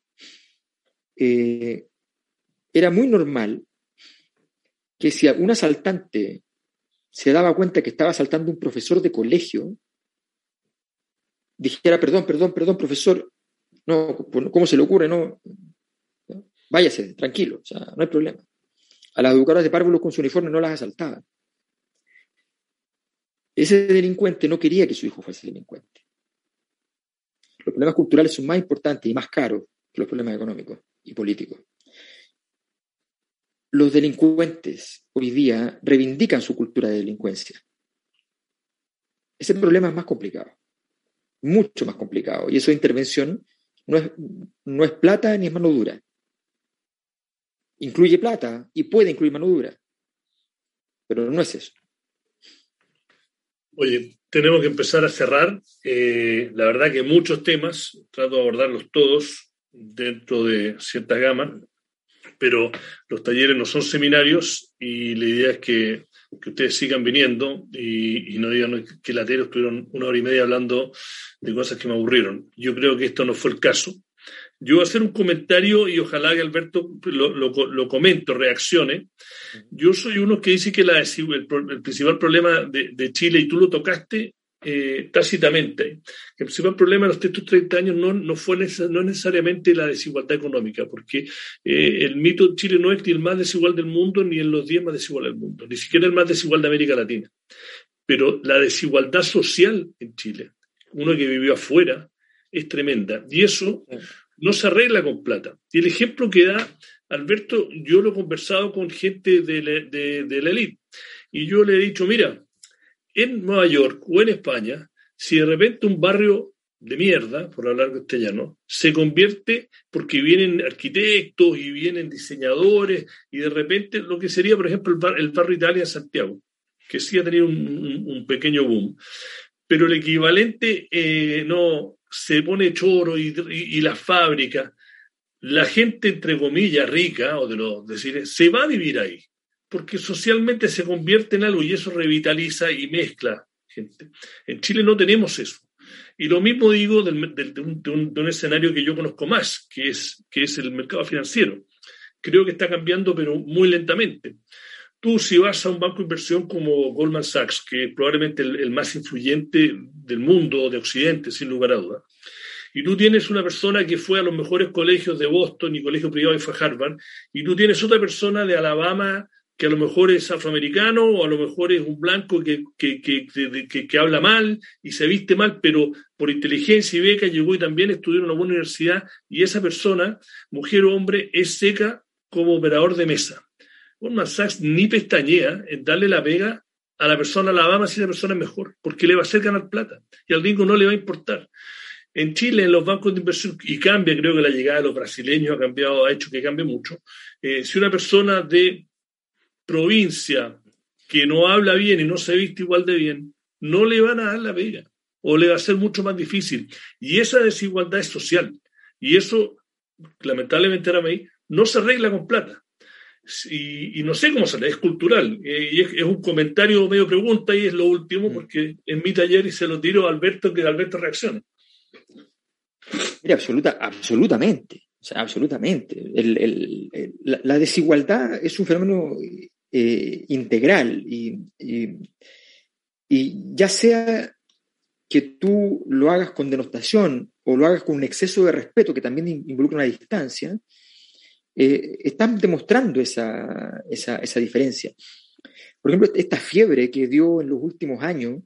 eh, era muy normal que si un asaltante se daba cuenta que estaba asaltando un profesor de colegio, dijera, perdón, perdón, perdón, profesor, no, ¿cómo se le ocurre? No, váyase, tranquilo, o sea, no hay problema. A las educadoras de párvulos con su uniforme no las asaltaban. Ese delincuente no quería que su hijo fuese delincuente. Los problemas culturales son más importantes y más caros que los problemas económicos y políticos. Los delincuentes hoy día reivindican su cultura de delincuencia. Ese problema es más complicado, mucho más complicado. Y eso de intervención no es, no es plata ni es mano dura incluye plata y puede incluir mano dura, pero no es eso. Oye, tenemos que empezar a cerrar. Eh, la verdad que muchos temas, trato de abordarlos todos dentro de cierta gama, pero los talleres no son seminarios y la idea es que, ustedes sigan viniendo y, no digan que lateros estuvieron una hora y media hablando de cosas que me aburrieron. Yo creo que esto no fue el caso. Yo voy a hacer un comentario y ojalá que Alberto lo, comento, reaccione. Yo soy uno que dice que la, el, principal problema de, de Chile, y tú lo tocaste, eh, tácitamente. El principal problema de los estos 30 años no, no fue no necesariamente la desigualdad económica, porque eh, el mito de Chile no es ni el más desigual del mundo ni en los 10 más desigual del mundo, ni siquiera el más desigual de América Latina. Pero la desigualdad social en Chile, uno que vivió afuera, es tremenda. Y eso no se arregla con plata. Y el ejemplo que da Alberto, yo lo he conversado con gente de la, de, la elite. Y yo le he dicho, mira, en Nueva York o en España, si de repente un barrio de mierda, por hablar castellano, se convierte porque vienen arquitectos y vienen diseñadores y de repente lo que sería, por ejemplo, el, barrio Italia Santiago, que sí ha tenido un, pequeño boom, pero el equivalente eh, no se pone choro y, y, la fábrica, la gente entre comillas rica o de los decir se va a vivir ahí porque socialmente se convierte en algo y eso revitaliza y mezcla gente. En Chile no tenemos eso. Y lo mismo digo de, un, escenario que yo conozco más, que es, que es el mercado financiero. Creo que está cambiando, pero muy lentamente. Tú si vas a un banco de inversión como Goldman Sachs, que es probablemente el, más influyente del mundo, de Occidente, sin lugar a duda, y tú tienes una persona que fue a los mejores colegios de Boston y colegio privado y fue Harvard, y tú tienes otra persona de Alabama que a lo mejor es afroamericano o a lo mejor es un blanco que, que, que, que, habla mal y se viste mal, pero por inteligencia y beca llegó y también estudió en una buena universidad y esa persona, mujer o hombre, es seca como operador de mesa. Goldman Sachs ni pestañea en darle la pega a la persona a Alabama si esa persona es mejor, porque le va a hacer ganar plata y al gringo no le va a importar. En Chile, en los bancos de inversión, y cambia, creo que la llegada de los brasileños ha cambiado, ha hecho que cambie mucho. Eh, si una persona de provincia que no habla bien y no se viste igual de bien, no le van a dar la pega o le va a ser mucho más difícil. Y esa desigualdad es social. Y eso, lamentablemente, no se arregla con plata. Y, no sé cómo arregla, es cultural. Y es, un comentario medio pregunta y es lo último mm. porque en mi taller y se lo tiro a Alberto que Alberto reaccione. Mira, absoluta, absolutamente. O sea, absolutamente. la, desigualdad es un fenómeno eh, integral y, ya sea que tú lo hagas con denostación o lo hagas con un exceso de respeto que también involucra una distancia, eh, están demostrando esa, diferencia. Por ejemplo, esta fiebre que dio en los últimos años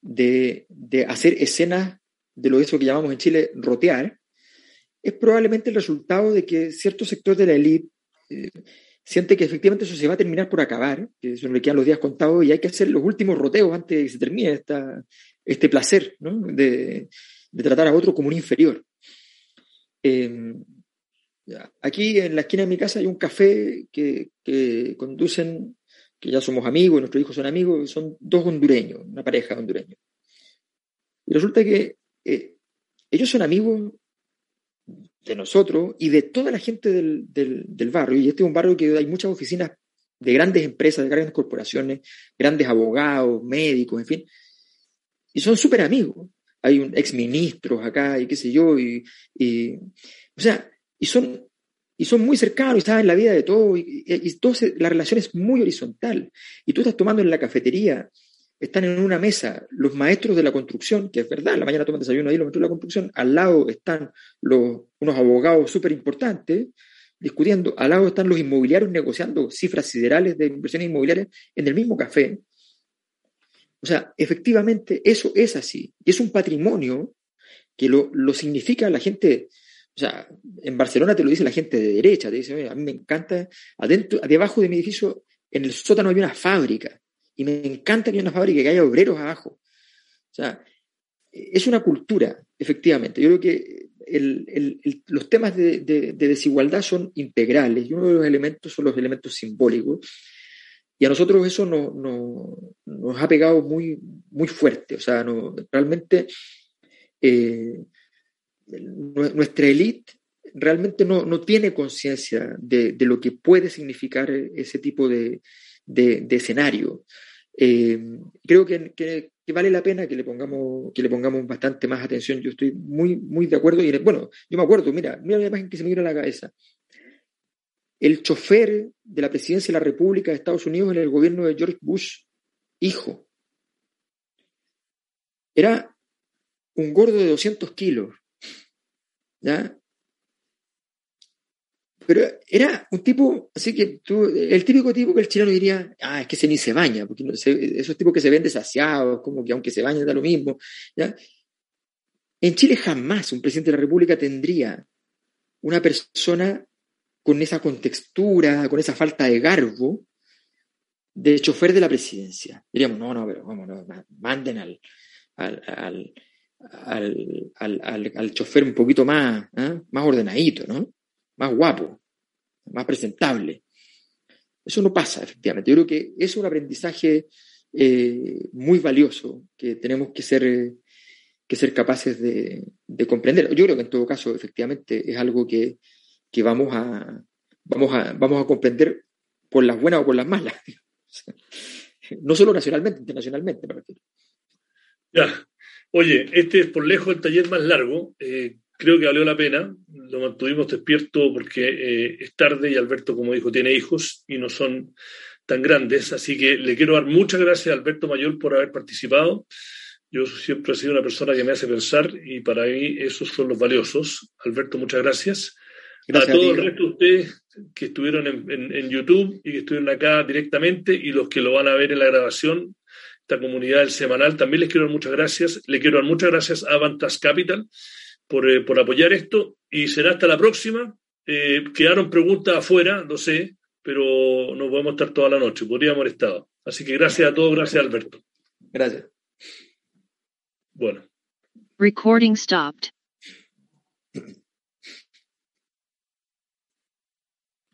de, hacer escenas de lo eso que llamamos en Chile rotear, es probablemente el resultado de que cierto sector de la élite eh, siente que efectivamente eso se va a terminar por acabar, que eso le quedan los días contados y hay que hacer los últimos roteos antes de que se termine esta, este placer de, tratar a otro como un inferior. Em, aquí en la esquina de mi casa hay un café que, conducen, que ya somos amigos, nuestros hijos son amigos, son dos hondureños, una pareja hondureña. Y resulta que eh, ellos son amigos de nosotros y de toda la gente del, del, barrio. Y este es un barrio que hay muchas oficinas de grandes empresas, de grandes corporaciones, grandes abogados, médicos, en fin. Y son súper amigos. Hay un ex ministros acá y qué sé yo. Y, o sea, y son, y son muy cercanos y saben la vida de todo. Y, y, la relación es muy horizontal. Y tú estás tomando en la cafetería están en una mesa los maestros de la construcción, que es verdad, la mañana toman desayuno ahí los maestros de la construcción, al lado están los, unos abogados súper importantes discutiendo, al lado están los inmobiliarios negociando cifras siderales de inversiones inmobiliarias en el mismo café. O sea, efectivamente eso es así, y es un patrimonio que lo, lo significa la gente, o sea, en Barcelona te lo dice la gente de derecha, te dice, a mí me encanta, adentro, debajo de mi edificio, en el sótano hay una fábrica, y me encanta que haya una fábrica, que haya obreros abajo. O sea, es una cultura, efectivamente. Yo creo que los temas de, desigualdad son integrales y uno de los elementos son los elementos simbólicos. Y a nosotros eso nos ha pegado muy, muy fuerte. O sea, realmente eh, nuestra élite realmente no, no tiene conciencia de, de, lo que puede significar ese tipo de, de, escenario. Eh, creo que, que, vale la pena que le, pongamos, que le pongamos bastante más atención. Yo estoy muy, muy de acuerdo. Y, bueno, yo me acuerdo, mira, mira la imagen que se me vino a la cabeza. El chofer de la presidencia de la República de Estados Unidos en el gobierno de George Bush, hijo, era un gordo de 200 kilos. ¿Ya? Pero era un tipo, así que el típico tipo que el chileno diría, ah, es que ese ni se baña, porque esos tipos que se ven desasiados, como que aunque se bañen da lo mismo. ¿ya? En Chile jamás un presidente de la República tendría una persona con esa contextura, con esa falta de garbo de chofer de la presidencia. Diríamos, no, no, pero vamos, manden al, al, al, al, chofer un poquito más, ¿eh? más ordenadito, ¿no? más guapo, más presentable. Eso no pasa, efectivamente. Yo creo que es un aprendizaje eh, muy valioso que tenemos que ser, que ser capaces de, comprender. Yo creo que en todo caso, efectivamente, es algo que, vamos, a, vamos, a, vamos a comprender por las buenas o por las malas. no solo nacionalmente, internacionalmente, me refiero. Ya. Oye, este es por lejos el taller más largo. Eh, creo que valió la pena. Lo mantuvimos despierto porque eh, es tarde y Alberto, como dijo, tiene hijos y no son tan grandes. Así que le quiero dar muchas gracias a Alberto Mayor por haber participado. Yo siempre he sido una persona que me hace pensar y para mí esos son los valiosos. Alberto, muchas gracias. gracias a todo el resto de ustedes que estuvieron en, en, YouTube y que estuvieron acá directamente y los que lo van a ver en la grabación, esta comunidad del semanal, también les quiero dar muchas gracias. Le quiero dar muchas gracias a Vantas Capital eh, por, apoyar esto y será hasta la próxima. Eh, quedaron preguntas afuera, no sé, pero no podemos estar toda la noche, podríamos haber estado. Así que gracias a todos, gracias Alberto. Gracias. Bueno. Recording stopped.